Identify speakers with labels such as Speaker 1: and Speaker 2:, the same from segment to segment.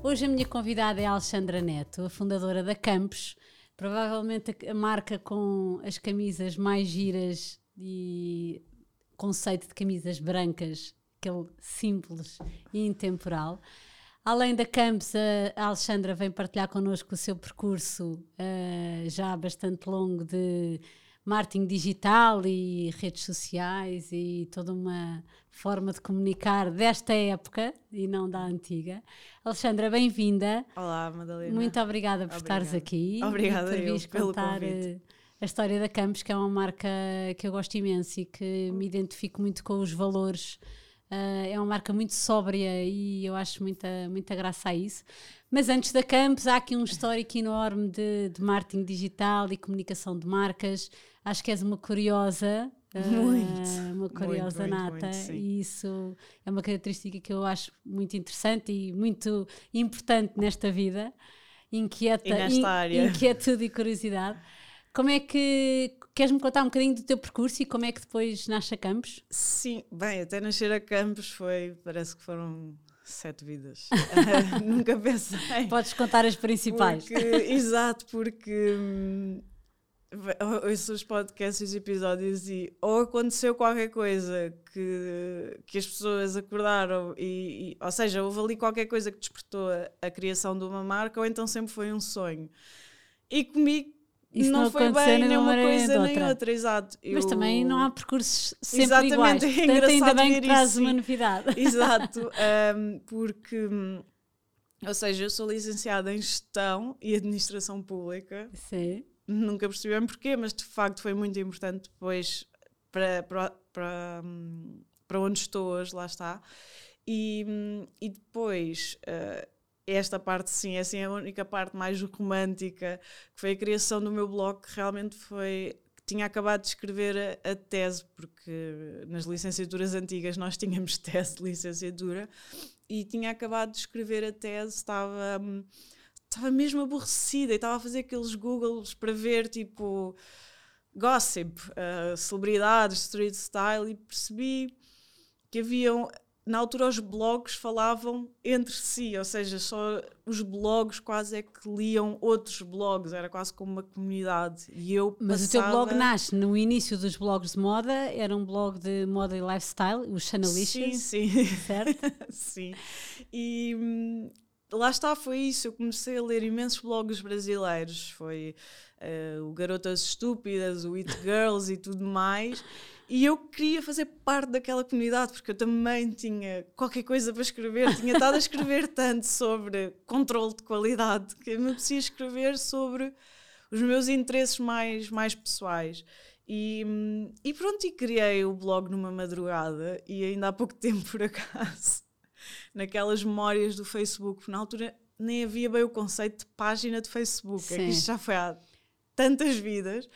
Speaker 1: Hoje a minha convidada é a Alexandra Neto, a fundadora da Campos, provavelmente a marca com as camisas mais giras e conceito de camisas brancas, aquele simples e intemporal. Além da Campos, a Alexandra vem partilhar connosco o seu percurso uh, já bastante longo de marketing digital e redes sociais e toda uma forma de comunicar desta época e não da antiga. Alexandra, bem-vinda.
Speaker 2: Olá, Madalena.
Speaker 1: Muito obrigada por obrigada. estares aqui.
Speaker 2: Obrigada e por pelo contar convite.
Speaker 1: Eh, a história da Campos, que é uma marca que eu gosto imenso e que me identifico muito com os valores Uh, é uma marca muito sóbria e eu acho muita, muita graça a isso. Mas antes da Campos, há aqui um histórico enorme de, de marketing digital e comunicação de marcas. Acho que és uma curiosa.
Speaker 2: Uh,
Speaker 1: uma curiosa
Speaker 2: muito,
Speaker 1: nata,
Speaker 2: muito,
Speaker 1: e isso é uma característica que eu acho muito interessante e muito importante nesta vida. Inquieta,
Speaker 2: e nesta in, área.
Speaker 1: inquietude e curiosidade. Como é que queres-me contar um bocadinho do teu percurso e como é que depois nasce a Campos?
Speaker 2: Sim, bem, até nascer a Campos foi, parece que foram sete vidas. Nunca pensei.
Speaker 1: Podes contar as principais.
Speaker 2: Porque, exato, porque hum, ouço os podcasts e os episódios e ou aconteceu qualquer coisa que, que as pessoas acordaram e, e ou seja, houve ali qualquer coisa que despertou a, a criação de uma marca ou então sempre foi um sonho. E comigo isso não, não foi bem nem uma coisa nem outra, outra exato.
Speaker 1: Mas eu... também não há percursos sempre Exatamente, iguais. É Portanto, ainda bem que traz uma novidade.
Speaker 2: Exato, um, porque, ou seja, eu sou licenciada em Gestão e Administração Pública.
Speaker 1: Sim.
Speaker 2: Nunca percebi porquê, mas de facto foi muito importante depois para, para, para, para onde estou hoje, lá está. E, e depois... Uh, esta parte sim, é assim a única parte mais romântica, que foi a criação do meu blog, que realmente foi tinha acabado de escrever a, a, tese, porque nas licenciaturas antigas nós tínhamos tese de licenciatura, e tinha acabado de escrever a tese, estava, estava mesmo aborrecida e estava a fazer aqueles Googles para ver tipo gossip, uh, celebridades, street style, e percebi que haviam na altura os blogs falavam entre si, ou seja, só os blogs quase é que liam outros blogs, era quase como uma comunidade. E eu
Speaker 1: Mas
Speaker 2: passava...
Speaker 1: o teu blog nasce no início dos blogs de moda, era um blog de moda e lifestyle, o Chanelicious,
Speaker 2: sim, sim.
Speaker 1: certo?
Speaker 2: sim. E hum, lá está, foi isso. Eu comecei a ler imensos blogs brasileiros. Foi uh, o Garotas Estúpidas, o It Girls e tudo mais. E eu queria fazer parte daquela comunidade, porque eu também tinha qualquer coisa para escrever. Tinha estado a escrever tanto sobre controle de qualidade que eu me preciso escrever sobre os meus interesses mais, mais pessoais. E, e pronto, e criei o blog numa madrugada e ainda há pouco tempo, por acaso, naquelas memórias do Facebook, na altura nem havia bem o conceito de página de Facebook, Sim. é que isto já foi há tantas vidas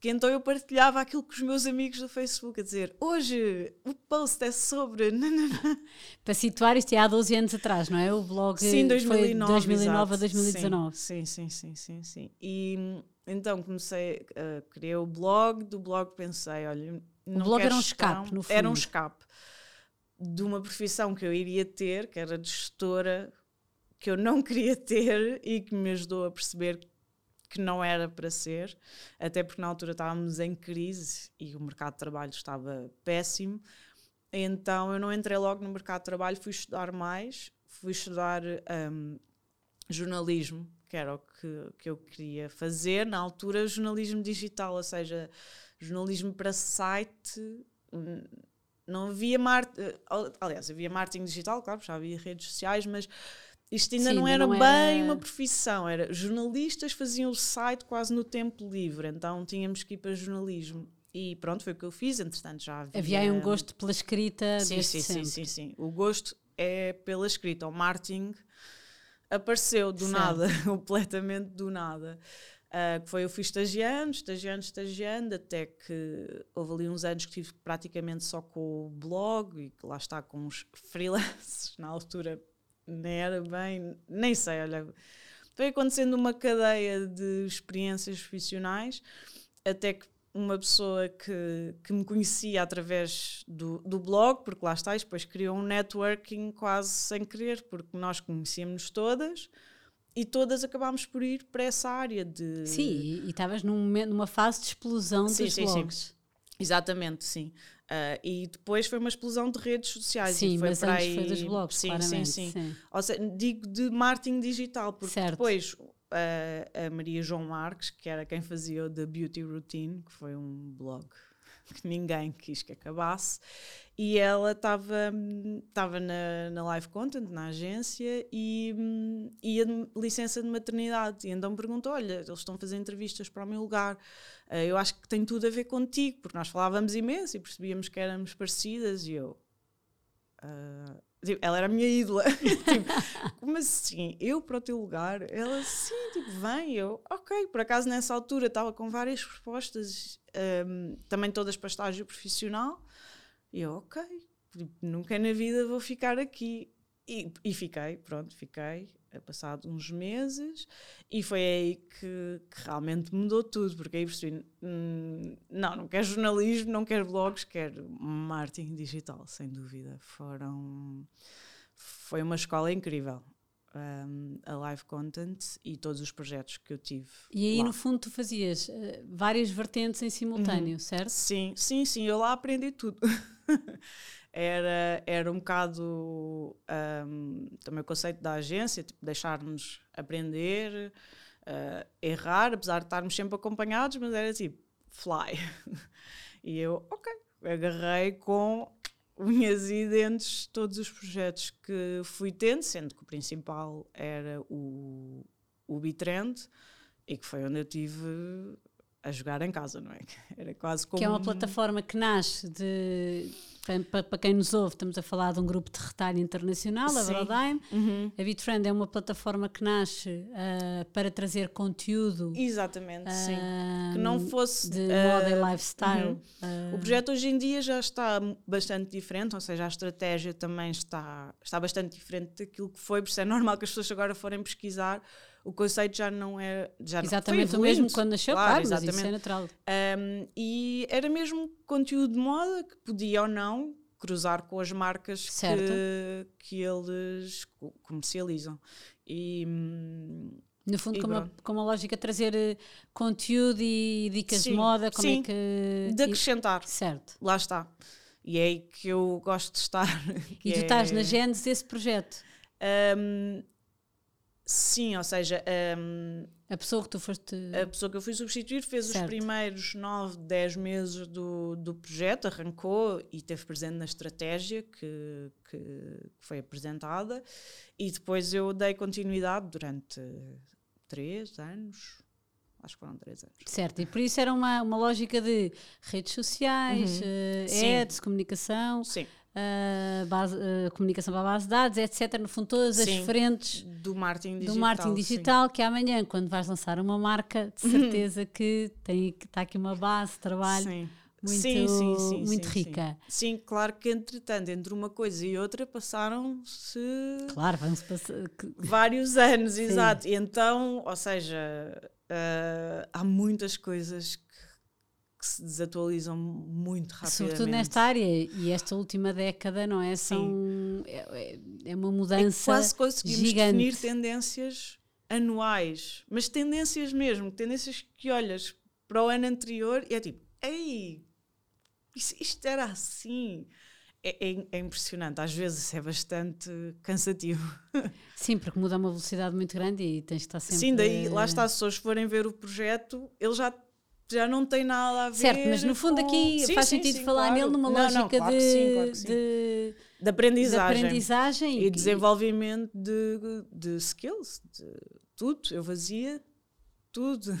Speaker 2: que então eu partilhava aquilo com os meus amigos do Facebook, a dizer hoje o post é sobre.
Speaker 1: Para situar, isto é há 12 anos atrás, não é? O blog
Speaker 2: sim, 2009,
Speaker 1: foi 2009 a 2019.
Speaker 2: Sim, sim, sim, sim, sim. E então comecei, uh, criei o blog, do blog pensei, olha.
Speaker 1: O blog era um escape, no fundo.
Speaker 2: Era um escape de uma profissão que eu iria ter, que era de gestora, que eu não queria ter e que me ajudou a perceber que não era para ser, até porque na altura estávamos em crise e o mercado de trabalho estava péssimo. Então eu não entrei logo no mercado de trabalho, fui estudar mais, fui estudar um, jornalismo, que era o que, que eu queria fazer. Na altura, jornalismo digital, ou seja, jornalismo para site. Não havia marketing, eh, aliás, havia marketing digital, claro, já havia redes sociais, mas isto ainda Sim, não era não bem uma profissão, era jornalistas faziam o site quase no tempo livre, então tínhamos que ir para jornalismo. E pronto, foi o que eu fiz, entretanto já havia...
Speaker 1: Havia aí um gosto pela escrita
Speaker 2: sim, sim, sim, sim, sim. O gosto é pela escrita, o marketing apareceu do
Speaker 1: Certo.
Speaker 2: nada, completamente do nada. Ah, que foi eu fui estagiando, estagiando, estagiando, até que houve ali uns anos que tive praticamente só com o blog e que lá está com os freelances, na altura nem era bem, nem sei, olha, foi acontecendo uma cadeia de experiências profissionais até que uma pessoa que, que me conhecia através do, do blog, porque lá está, e depois criou um networking quase sem querer, porque nós conhecíamos todas e todas acabámos por ir para essa área de.
Speaker 1: Sim, e estavas num momento- numa fase de explosão
Speaker 2: Sim,
Speaker 1: dos
Speaker 2: sim, sim.
Speaker 1: blogs.
Speaker 2: Exatamente, sim. Ah, e depois foi uma explosão de redes sociais.
Speaker 1: Sim,
Speaker 2: e foi
Speaker 1: mas antes
Speaker 2: aí...
Speaker 1: foi dos blogs,
Speaker 2: sim,
Speaker 1: claramente.
Speaker 2: Sim, sim.
Speaker 1: sim.
Speaker 2: Ou seja, digo de marketing digital, porque
Speaker 1: Certo.
Speaker 2: depois a, a Maria João Marques, que era quem fazia o The Beauty Routine, que foi um blog que ninguém quis que acabasse, e ela estava na, na live content, na agência, e ia de licença de maternidade. E então perguntou: Olha, eles estão a fazer entrevistas para o meu lugar. eh, eu acho que tem tudo a ver contigo, porque nós falávamos imenso e percebíamos que éramos parecidas, e eu. "Ah", tipo, ela era a minha ídola. Tipo, como assim? Eu para o teu lugar? Ela, sim, tipo, vem. Eu, ok. Por acaso, nessa altura, estava com várias propostas, hum, também todas para estágio profissional. E eu, ok. Tipo, nunca na vida vou ficar aqui. E, e fiquei, pronto, fiquei. É passado uns meses e foi aí que, que realmente mudou tudo, porque aí percebi, hum, não, não quero jornalismo, não quero blogs, quero marketing digital, sem dúvida. Foram, foi uma escola incrível. um, a live content e todos os projetos que eu tive.
Speaker 1: E aí,
Speaker 2: lá.
Speaker 1: no fundo, tu fazias eh, várias vertentes em simultâneo, certo?
Speaker 2: Sim, sim, sim, eu lá aprendi tudo. era, era um bocado um, também o conceito da agência, tipo, deixar-nos aprender, uh, errar, apesar de estarmos sempre acompanhados, mas era tipo, fly. e eu, ok, agarrei com unhas e dentes todos os projetos que fui tendo, sendo que o principal era o, o Bitrend e que foi onde eu tive a jogar em casa, não é? Era quase como
Speaker 1: Que é uma plataforma que nasce de. Para, para quem nos ouve, estamos a falar de um grupo de retalho internacional, a. Broadime.
Speaker 2: Uhum.
Speaker 1: A Bitrend é uma plataforma que nasce ah, para trazer conteúdo
Speaker 2: Exatamente, sim.
Speaker 1: ah,
Speaker 2: Que não fosse
Speaker 1: de
Speaker 2: ah,
Speaker 1: moda e lifestyle.
Speaker 2: uhum. O projeto hoje em dia já está bastante diferente, ou seja, a estratégia também está, está bastante diferente daquilo que foi, por isso é normal que as pessoas agora forem pesquisar. O conceito já não é. Já não- foi
Speaker 1: exatamente o
Speaker 2: evoluindo,
Speaker 1: mesmo quando nasceu,
Speaker 2: claro,
Speaker 1: claro, mas isso
Speaker 2: exatamente.
Speaker 1: é natural.
Speaker 2: Um, e era mesmo conteúdo de moda que podia ou não cruzar com as marcas
Speaker 1: Certo.
Speaker 2: que, que eles co- comercializam. E, hum,
Speaker 1: No fundo,
Speaker 2: E
Speaker 1: como a,
Speaker 2: pronto.
Speaker 1: como a lógica trazer eh, conteúdo e dicas de
Speaker 2: Sim,
Speaker 1: moda, como
Speaker 2: sim.
Speaker 1: é que.
Speaker 2: de acrescentar,
Speaker 1: certo.
Speaker 2: lá está. E é aí que eu gosto de estar.
Speaker 1: E tu estás
Speaker 2: é-
Speaker 1: na gênese desse projeto.
Speaker 2: Um, sim, ou seja, um,
Speaker 1: A pessoa que tu foste.
Speaker 2: a pessoa que eu fui substituir fez
Speaker 1: Certo.
Speaker 2: os primeiros 9, 10 meses do, do projeto, arrancou e teve presente na estratégia que, que, que foi apresentada e depois eu dei continuidade durante 3 anos, acho que foram 3 anos.
Speaker 1: Certo, e por isso era uma, uma lógica de redes sociais,
Speaker 2: Uhum. Sim.
Speaker 1: ads, comunicação,
Speaker 2: Sim,
Speaker 1: eh, base- eh, comunicação para a base de dados, etc. No fundo, todas as
Speaker 2: Sim.
Speaker 1: frentes
Speaker 2: do marketing digital.
Speaker 1: do marketing
Speaker 2: sim.
Speaker 1: digital que amanhã, quando vais lançar uma marca, de certeza que tem que está aqui uma base de trabalho
Speaker 2: Sim.
Speaker 1: muito,
Speaker 2: Sim, sim, sim,
Speaker 1: muito rica.
Speaker 2: Sim, claro que entretanto, entre uma coisa e outra passaram-se
Speaker 1: Claro, vamos passar.
Speaker 2: vários anos, exato. E então, ou seja, ah, há muitas coisas que, se desatualizam muito rapidamente.
Speaker 1: Sobretudo nesta área, e esta última década, não é? São, é, é- é uma
Speaker 2: É
Speaker 1: mudança
Speaker 2: quase conseguimos
Speaker 1: gigante.
Speaker 2: definir tendências anuais, mas tendências mesmo, tendências que olhas para o ano anterior e é tipo, ei, isto era assim. É, é- é impressionante, às vezes é bastante cansativo.
Speaker 1: Sim, porque muda uma velocidade muito grande e tens de estar sempre.
Speaker 2: Sim, daí lá está, se pessoas forem ver o projeto, ele já, já não tem nada a ver.
Speaker 1: Certo, mas no fundo
Speaker 2: com-
Speaker 1: aqui
Speaker 2: Sim,
Speaker 1: faz
Speaker 2: sim,
Speaker 1: sentido
Speaker 2: sim,
Speaker 1: falar
Speaker 2: claro.
Speaker 1: nele numa
Speaker 2: Não, não,
Speaker 1: lógica
Speaker 2: claro que
Speaker 1: de,
Speaker 2: claro
Speaker 1: de-
Speaker 2: de
Speaker 1: de
Speaker 2: aprendizagem.
Speaker 1: aprendizagem
Speaker 2: e desenvolvimento de, de skills, de tudo. Eu fazia tudo.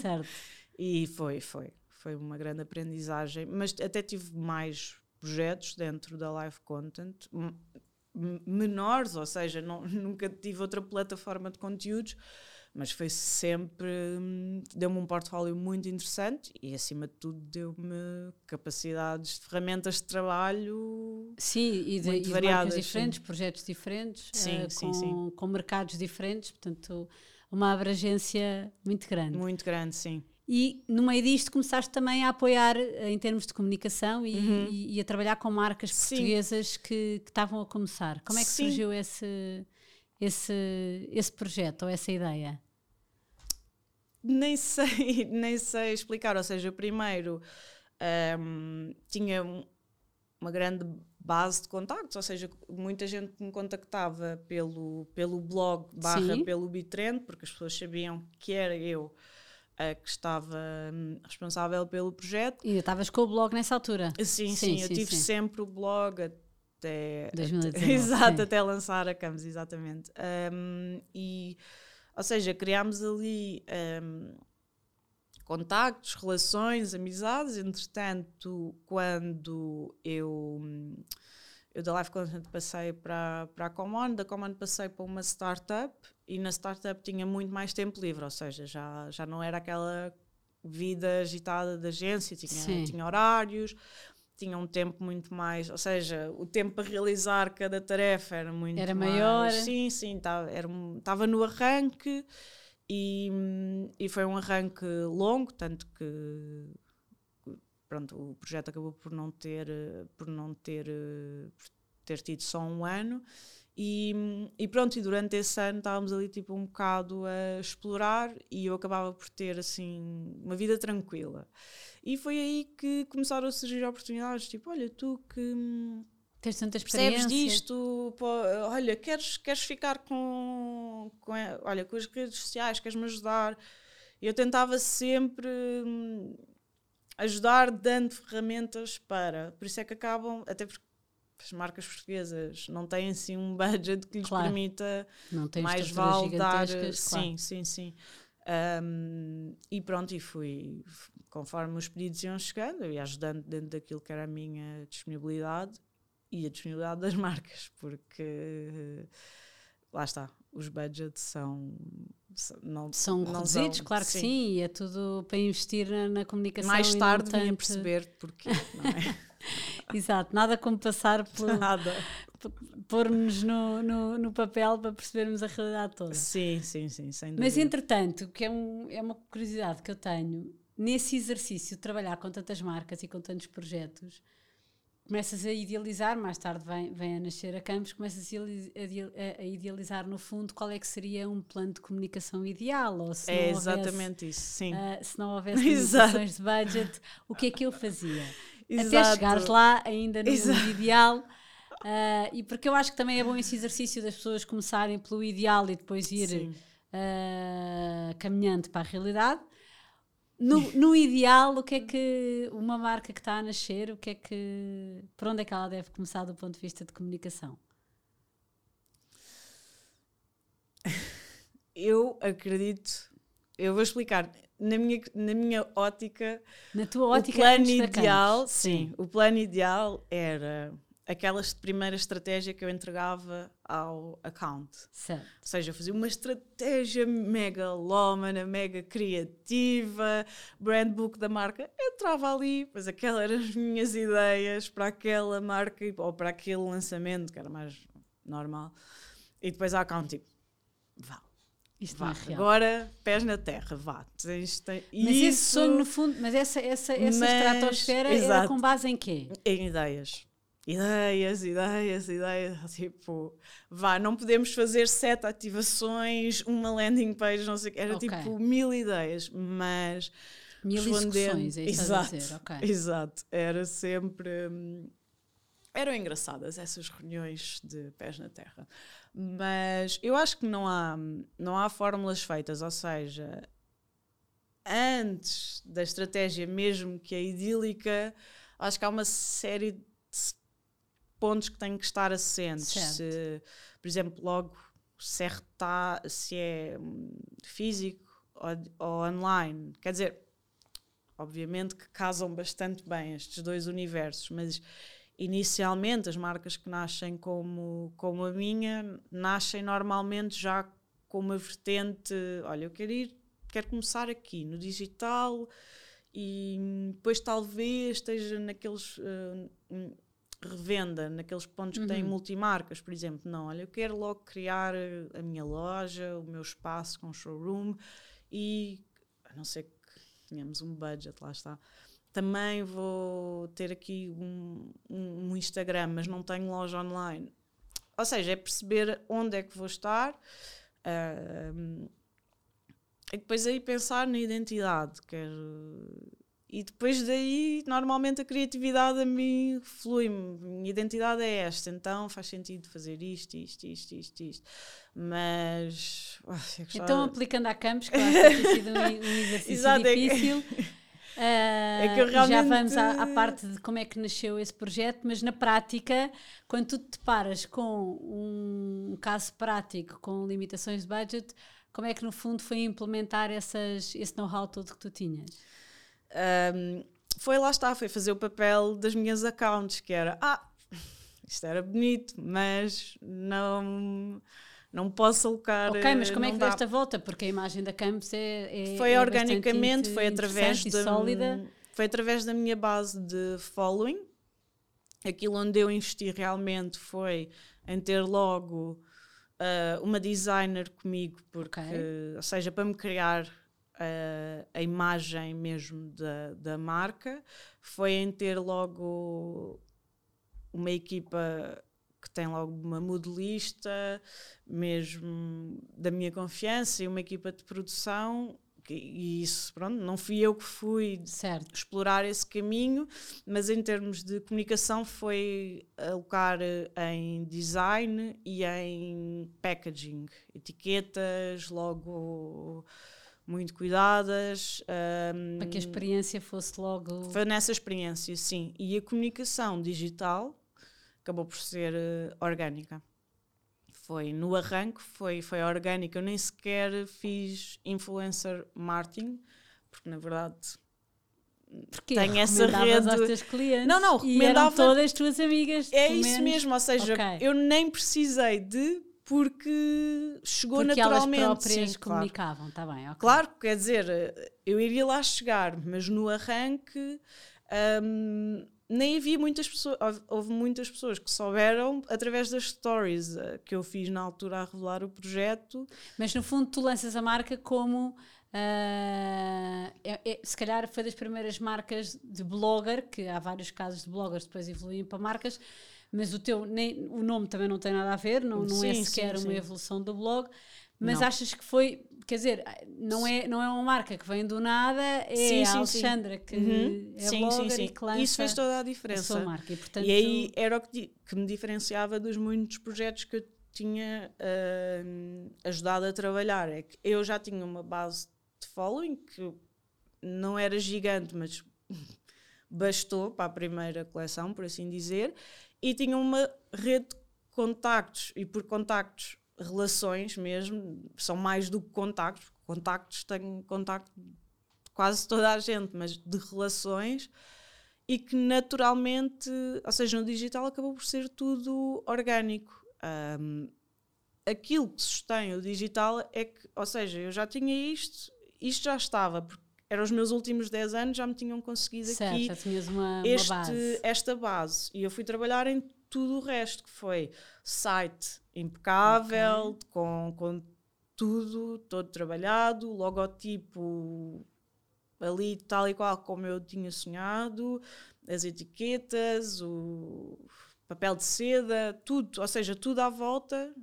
Speaker 1: Certo.
Speaker 2: E foi, foi. Foi uma grande aprendizagem. Mas até tive mais projetos dentro da live content. Menores, ou seja, não, nunca tive outra plataforma de conteúdos, mas foi sempre. Hum, deu-me um portfólio muito interessante e, acima de tudo, deu-me capacidades, ferramentas de trabalho.
Speaker 1: Sim, e de,
Speaker 2: muito
Speaker 1: e
Speaker 2: variadas,
Speaker 1: diferentes, sim. projetos diferentes,
Speaker 2: sim,
Speaker 1: uh,
Speaker 2: sim,
Speaker 1: com,
Speaker 2: sim.
Speaker 1: com mercados diferentes, portanto, uma abrangência muito grande.
Speaker 2: Muito grande, sim.
Speaker 1: E no meio disto começaste também a apoiar eh, em termos de comunicação e, uhum. e, e a trabalhar com marcas portuguesas que, que, estavam a começar. Como é que Sim. surgiu esse, esse, esse projeto ou essa ideia?
Speaker 2: Nem sei, nem sei explicar. Ou seja, primeiro um, tinha uma grande base de contactos, ou seja, muita gente me contactava pelo, pelo blog barra Sim. pelo Bitrend, porque as pessoas sabiam que era eu uh, que estava um, responsável pelo projeto.
Speaker 1: E estavas com o blog nessa altura?
Speaker 2: Sim, sim, sim eu tive sim. sempre o blog até...
Speaker 1: 2019.
Speaker 2: exato, até lançar a Camus, exatamente. Um, e ou seja, criámos ali um, contactos, relações, amizades. Entretanto, quando eu, eu da Life Content passei para, para a Common, da Common passei para uma startup e na startup tinha muito mais tempo livre, ou seja, já, já não era aquela vida agitada da agência, tinha, tinha horários, tinha um tempo muito mais, ou seja, o tempo para realizar cada tarefa era muito
Speaker 1: era
Speaker 2: mais,
Speaker 1: maior.
Speaker 2: Sim, sim, estava no arranque e, e foi um arranque longo, tanto que pronto, o projeto acabou por não ter por não ter por ter tido só um ano e, e, pronto, e durante esse ano estávamos ali tipo um bocado a explorar e eu acabava por ter assim uma vida tranquila. E foi aí que começaram a surgir oportunidades, tipo, olha, tu que
Speaker 1: tens tanta experiência.
Speaker 2: Percebes disto, pô, olha, queres, queres ficar com, com, olha, com as redes sociais, queres-me ajudar? Eu tentava sempre hum, ajudar dando ferramentas para, por isso é que acabam, até porque as marcas portuguesas não têm assim um budget que lhes claro. permita mais vale dar. Claro. Sim, sim, sim. Um, e pronto, e fui conforme os pedidos iam chegando, eu ia ajudando dentro daquilo que era a minha disponibilidade e a disponibilidade das marcas, porque lá está, os budgets são não,
Speaker 1: são não reduzidos, são, claro que sim. sim, e é tudo para investir na, na comunicação.
Speaker 2: Mais tarde tanto... perceber porque, não é?
Speaker 1: Exato, nada como passar por
Speaker 2: nada.
Speaker 1: pôr-nos no, no, no, papel para percebermos a realidade toda.
Speaker 2: Sim, sim, sim, sem dúvida.
Speaker 1: Mas entretanto, que é, um, é uma curiosidade que eu tenho, nesse exercício de trabalhar com tantas marcas e com tantos projetos, começas a idealizar, mais tarde vem, vem a nascer a Campos, começas a, a, idealizar no fundo qual é que seria um plano de comunicação ideal, ou se
Speaker 2: é
Speaker 1: não
Speaker 2: exatamente isso, sim.
Speaker 1: Uh, se não houvesse limitações de budget, o que é que eu fazia? Exato. Até chegares lá ainda no ideal. Uh, e porque eu acho que também é bom esse exercício das pessoas começarem pelo ideal e depois ir uh, caminhando para a realidade. No, no, ideal, o que é que uma marca que está a nascer, o que é que, por onde é que ela deve começar do ponto de vista de comunicação?
Speaker 2: Eu acredito, eu vou explicar, na minha, na minha ótica,
Speaker 1: na tua ótica,
Speaker 2: o plano ideal, sim, sim, o plano ideal era aquela primeira estratégia que eu entregava ao account.
Speaker 1: Certo.
Speaker 2: Ou seja, eu fazia uma estratégia megalómana, mega criativa, brand book da marca. Eu entrava ali, pois aquelas eram as minhas ideias para aquela marca ou para aquele lançamento, que era mais normal. E depois a account, tipo, vá.
Speaker 1: Isto
Speaker 2: vá,
Speaker 1: é
Speaker 2: agora pés na terra, vá. Tens, tens,
Speaker 1: mas isso, esse sonho, no fundo, mas essa, essa, essa mas, estratosfera exato, era com base em quê?
Speaker 2: Em ideias ideias, ideias, ideias, tipo, vá, não podemos fazer sete ativações, uma landing page, não sei o que, era okay. tipo mil ideias, mas
Speaker 1: mil execuções, é isso
Speaker 2: exato,
Speaker 1: a dizer, okay.
Speaker 2: exato, era sempre eram engraçadas essas reuniões de pés na terra, mas eu acho que não há não há fórmulas feitas, ou seja, antes da estratégia mesmo que é idílica, acho que há uma série de pontos que têm que estar assentes. Se, por exemplo, logo se é, se é hum, físico ou, ou online. Quer dizer, obviamente que casam bastante bem estes dois universos, mas inicialmente as marcas que nascem como, como a minha nascem normalmente já com uma vertente, olha, eu quero ir, quero começar aqui no digital e depois talvez esteja naqueles uh, revenda, naqueles pontos uhum. que têm uhum. multimarcas, por exemplo. Não, olha, eu quero logo criar a minha loja, o meu espaço com showroom e a não ser que tenhamos um budget, lá está também vou ter aqui um, um, um, Instagram, mas não tenho loja online. Ou seja, é perceber onde é que vou estar uh, e depois aí pensar na identidade. Quero, e depois daí, normalmente a criatividade a mim flui-me. Minha identidade é esta, então faz sentido fazer isto, isto, isto, isto, isto. Mas.
Speaker 1: Oh, então, aplicando a Campos, que eu acho que tem sido um, um exercício Exato, difícil. É que... Uh, é realmente... Já vamos à, à, parte de como é que nasceu esse projeto, mas na prática, quando tu te deparas com um caso prático com limitações de budget, como é que no fundo foi implementar essas, esse know-how todo que tu tinhas?
Speaker 2: Um, foi lá está, foi fazer o papel das minhas accounts, que era ah, isto era bonito, mas não não posso alocar.
Speaker 1: Ok, mas como é que dá. desta volta? Porque a imagem da Campus é.
Speaker 2: é foi é organicamente, foi através da. Sólida. Foi através da minha base de following. Aquilo onde eu investi realmente foi em ter logo uh, uma designer comigo, porque, okay. ou seja, para me criar uh, a imagem mesmo da, da marca, foi em ter logo uma equipa que tem logo uma modelista, mesmo da minha confiança, e uma equipa de produção. E isso, pronto, não fui eu que fui certo. explorar esse caminho, mas em termos de comunicação foi alocar em design e em packaging, etiquetas, logo muito cuidadas.
Speaker 1: Um, Para que a experiência fosse logo.
Speaker 2: Foi nessa experiência, sim. E a comunicação digital acabou por ser uh, orgânica. Foi no arranque, foi, foi orgânica. Eu nem sequer fiz influencer marketing, porque na verdade
Speaker 1: porque tenho essa rede. aos teus clientes não, não, recomendava. E todas as tuas amigas.
Speaker 2: É isso mesmo, ou seja, okay. eu nem precisei de porque chegou
Speaker 1: porque
Speaker 2: naturalmente.
Speaker 1: Elas próprias sim, comunicavam, está bem. Okay.
Speaker 2: Claro, quer dizer, eu iria lá chegar, mas no arranque um, nem havia muitas pessoas, houve muitas pessoas que souberam através das stories uh, que eu fiz na altura a revelar o projeto.
Speaker 1: Mas no fundo tu lanças a marca como Uh, é, é, se calhar foi das primeiras marcas de blogger, que há vários casos de bloggers depois evoluem para marcas, mas o teu nem, o nome também não tem nada a ver, não, não é sim, é sequer sim, uma sim. evolução do blog. Mas não. achas que foi, quer dizer, não é, não é uma marca que vem do nada, é sim, a Alexandra que uhum. é sim, blogger sim, sim. e que lança
Speaker 2: Isso fez toda a diferença.
Speaker 1: A marca. E, portanto,
Speaker 2: e aí era o que, que, me diferenciava dos muitos projetos que eu tinha uh, ajudado a trabalhar. É que eu já tinha uma base de following que não era gigante, mas bastou para a primeira coleção, por assim dizer, e tinha uma rede de contactos, e por contactos, relações mesmo, são mais do que contactos, contactos tenho contacto de quase toda a gente, mas de relações, e que naturalmente, ou seja, no digital acabou por ser tudo orgânico. Um, aquilo que sustém o digital é que, ou seja, eu já tinha isto, isto já estava, porque eram os meus últimos 10 anos, já me tinham conseguido certo, aqui
Speaker 1: uma, este, uma base.
Speaker 2: esta base. E eu fui trabalhar em tudo o resto, que foi site impecável, okay. com, com tudo, todo trabalhado, logotipo ali tal e qual como eu tinha sonhado, as etiquetas, o papel de seda, tudo, ou seja, tudo à volta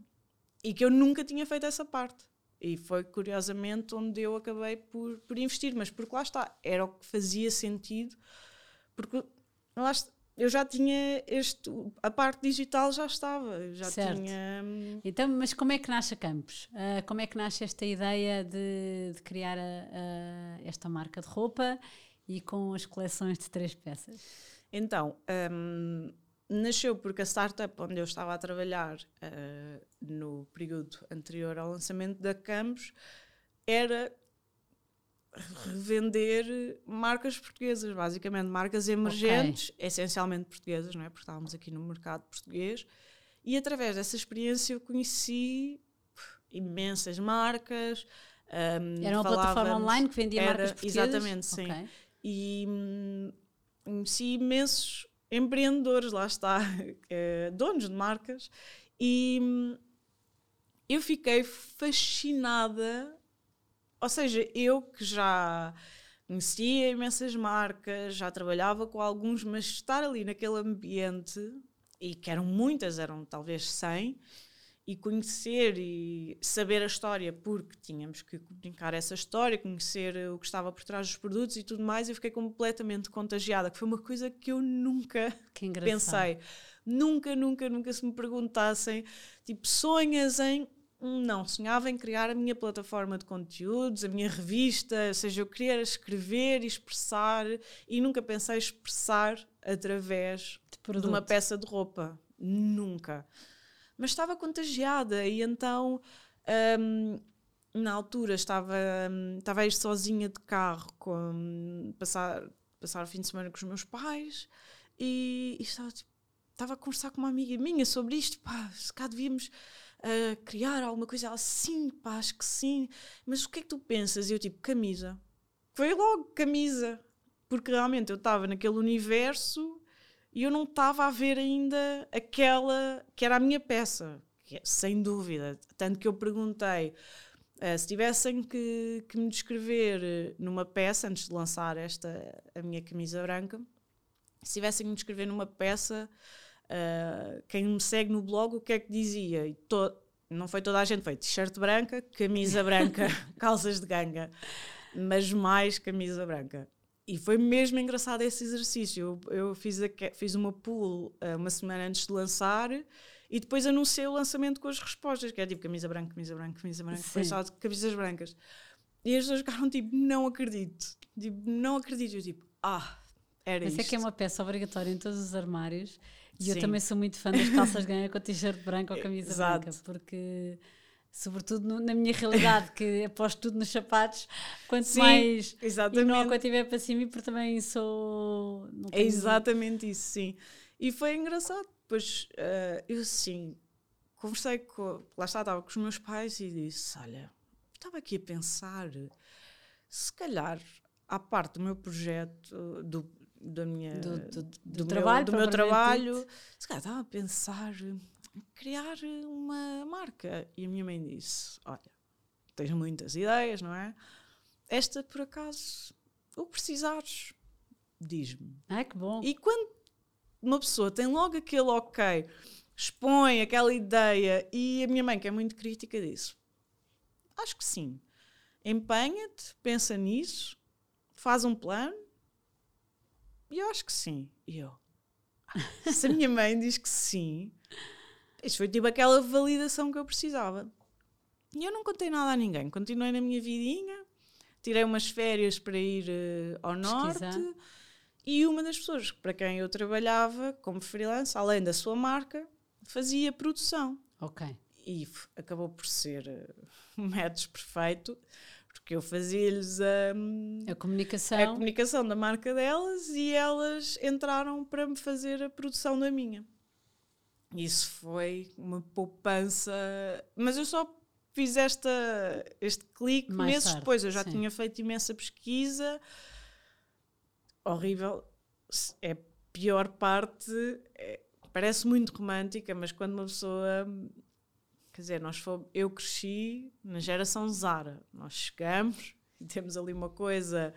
Speaker 2: e que eu nunca tinha feito essa parte. E foi curiosamente onde eu acabei por, por investir, mas porque lá está, era o que fazia sentido, porque lá está, eu já tinha este, a parte digital já estava, já certo. tinha. Hum,
Speaker 1: então, mas como é que nasce a Campos? Uh, como é que nasce esta ideia de, de criar a, a, esta marca de roupa e com as coleções de três peças?
Speaker 2: Então, um, nasceu porque a startup onde eu estava a trabalhar uh, no período anterior ao lançamento da Campos era revender marcas portuguesas, basicamente marcas emergentes, okay. essencialmente portuguesas, não é? Porque estávamos aqui no mercado português. E através dessa experiência eu conheci imensas marcas.
Speaker 1: Um, era uma plataforma online que vendia era, marcas portuguesas?
Speaker 2: Exatamente, sim. Okay. E hum, conheci imensos empreendedores, lá está, eh, donos de marcas, e hum, eu fiquei fascinada. Ou seja, eu que já conhecia imensas marcas, já trabalhava com alguns, mas estar ali naquele ambiente, e que eram muitas, eram talvez 100, e conhecer e saber a história, porque tínhamos que comunicar essa história, conhecer o que estava por trás dos produtos e tudo mais, eu fiquei completamente contagiada, que foi uma coisa que eu nunca pensei. Nunca, nunca, nunca se me perguntassem, tipo, sonhas em. Não, sonhava em criar a minha plataforma de conteúdos, a minha revista, ou seja, eu queria escrever e expressar e nunca pensei expressar através de, de uma peça de roupa. Nunca mas estava contagiada e então um, na altura estava, um, estava a ir sozinha de carro com, passar, passar o fim de semana com os meus pais e, e estava, tipo, estava a conversar com uma amiga minha sobre isto, pá, se cá devíamos uh, criar alguma coisa, ela sim, pá, acho que sim, mas o que é que tu pensas? E eu tipo, camisa. Foi logo camisa, porque realmente eu estava naquele universo e eu não estava a ver ainda aquela que era a minha peça, é, sem dúvida. Tanto que eu perguntei uh, se tivessem que, que, me descrever numa peça, antes de lançar esta, a minha camisa branca, se tivessem que me descrever numa peça, uh, quem me segue no blog, o que é que dizia? E to, não foi toda a gente, foi t-shirt branca, camisa branca, calças de ganga, mas mais camisa branca. E foi mesmo engraçado esse exercício. Eu, eu fiz, a, fiz uma pool uh, uma semana antes de lançar e depois anunciei o lançamento com as respostas, que é tipo camisa branca, camisa branca, camisa branca, foi só de camisas brancas. E as pessoas ficaram tipo, não acredito. Tipo, não acredito. Eu tipo, ah, era
Speaker 1: Mas
Speaker 2: isto.
Speaker 1: é que é uma peça obrigatória em todos os armários. E Sim. eu também sou muito fã das calças ganha com t-shirt branco ou camisa Exato. branca, porque sobretudo no, na minha realidade, que aposto tudo nos sapatos, quanto Sim, mais exatamente. quanto tiver para cima, porque também sou.
Speaker 2: É exatamente isso, sim. E foi engraçado, pois uh, eu sim, conversei com. Lá está, estava com os meus pais e disse: Olha, estava aqui a pensar, se calhar, à parte do meu projeto, do, da minha, do, do, do, do trabalho, meu, do meu trabalho, se calhar estava a pensar criar uma marca. E a minha mãe disse: Olha, tens muitas ideias, não é? Esta, por acaso, o precisares, diz-me.
Speaker 1: Ah, que bom.
Speaker 2: E quando uma pessoa tem logo aquele ok, expõe aquela ideia, e a minha mãe, que é muito crítica, disse: Acho que sim. Empenha-te, pensa nisso, faz um plano, e eu acho que sim. E eu, ah, se a minha mãe diz que sim, isso foi tipo aquela validação que eu precisava. E eu não contei nada a ninguém. Continuei na minha vidinha, tirei umas férias para ir uh, ao Pesquisar. norte. E uma das pessoas para quem eu trabalhava como freelance, além da sua marca, fazia produção.
Speaker 1: Ok.
Speaker 2: E acabou por ser uh, um método perfeito, porque eu fazia-lhes a,
Speaker 1: a, comunicação.
Speaker 2: a comunicação da marca delas e elas entraram para me fazer a produção da minha. Isso foi uma poupança. Mas eu só fiz esta, este clique Mais meses tarde, depois. Eu já sim. tinha feito imensa pesquisa. Horrível. É pior parte. É, parece muito romântica, mas quando uma pessoa. Quer dizer, nós fomos, eu cresci na geração Zara. Nós chegamos e temos ali uma coisa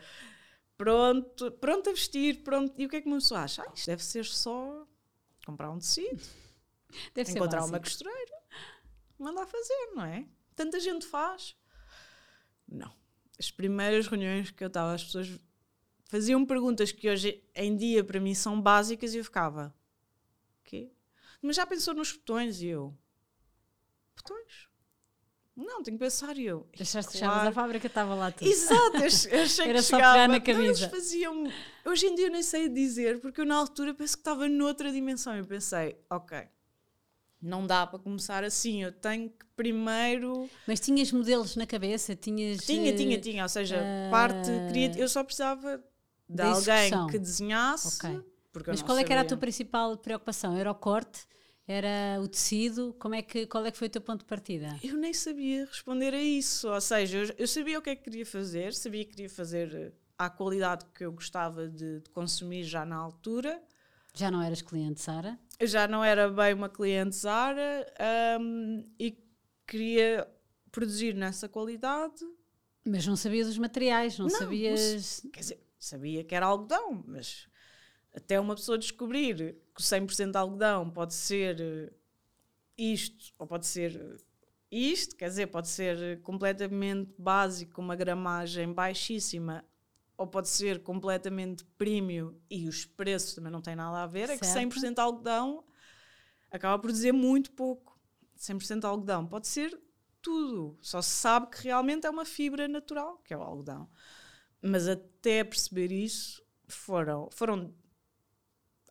Speaker 2: pronto, pronto a vestir, pronto. E o que é que uma pessoa acha? Ah, isto deve ser só comprar um tecido Deve encontrar uma costureira, mandar fazer, não é? Tanta gente faz. Não. As primeiras reuniões que eu estava, as pessoas faziam perguntas que hoje em dia para mim são básicas e eu ficava, quê? Mas já pensou nos botões? E eu, botões? Não, tenho que pensar e eu.
Speaker 1: Deixaste claro. a fábrica, estava lá tudo.
Speaker 2: Exato, achei Era que só chegava. na camisa. faziam. Hoje em dia eu nem sei dizer, porque eu na altura penso que estava noutra dimensão. Eu pensei, ok, não dá para começar assim. Eu tenho que primeiro.
Speaker 1: Mas tinhas modelos na cabeça? Tinhas.
Speaker 2: Tinha,
Speaker 1: uh,
Speaker 2: tinha, tinha. Ou seja, uh, parte criativa. Eu só precisava de alguém que desenhasse. Okay.
Speaker 1: Mas qual
Speaker 2: é
Speaker 1: que era a tua principal preocupação? Era o corte? Era o tecido? Como é que, qual é que foi o teu ponto de partida?
Speaker 2: Eu nem sabia responder a isso. Ou seja, eu, eu sabia o que é que queria fazer, sabia que queria fazer eh, à qualidade que eu gostava de, de consumir já na altura.
Speaker 1: Já não eras cliente Sara?
Speaker 2: Eu já não era bem uma cliente Zara um, e queria produzir nessa qualidade.
Speaker 1: Mas não sabias os materiais, não, não sabias.
Speaker 2: Quer dizer, sabia que era algodão, mas até uma pessoa descobrir que o 100% de algodão pode ser isto ou pode ser isto, quer dizer, pode ser completamente básico, uma gramagem baixíssima ou pode ser completamente premium e os preços também não têm nada a ver, certo. é que 100% algodão acaba por dizer muito pouco. 100% algodão pode ser tudo, só se sabe que realmente é uma fibra natural, que é o algodão. Mas até perceber isso foram, foram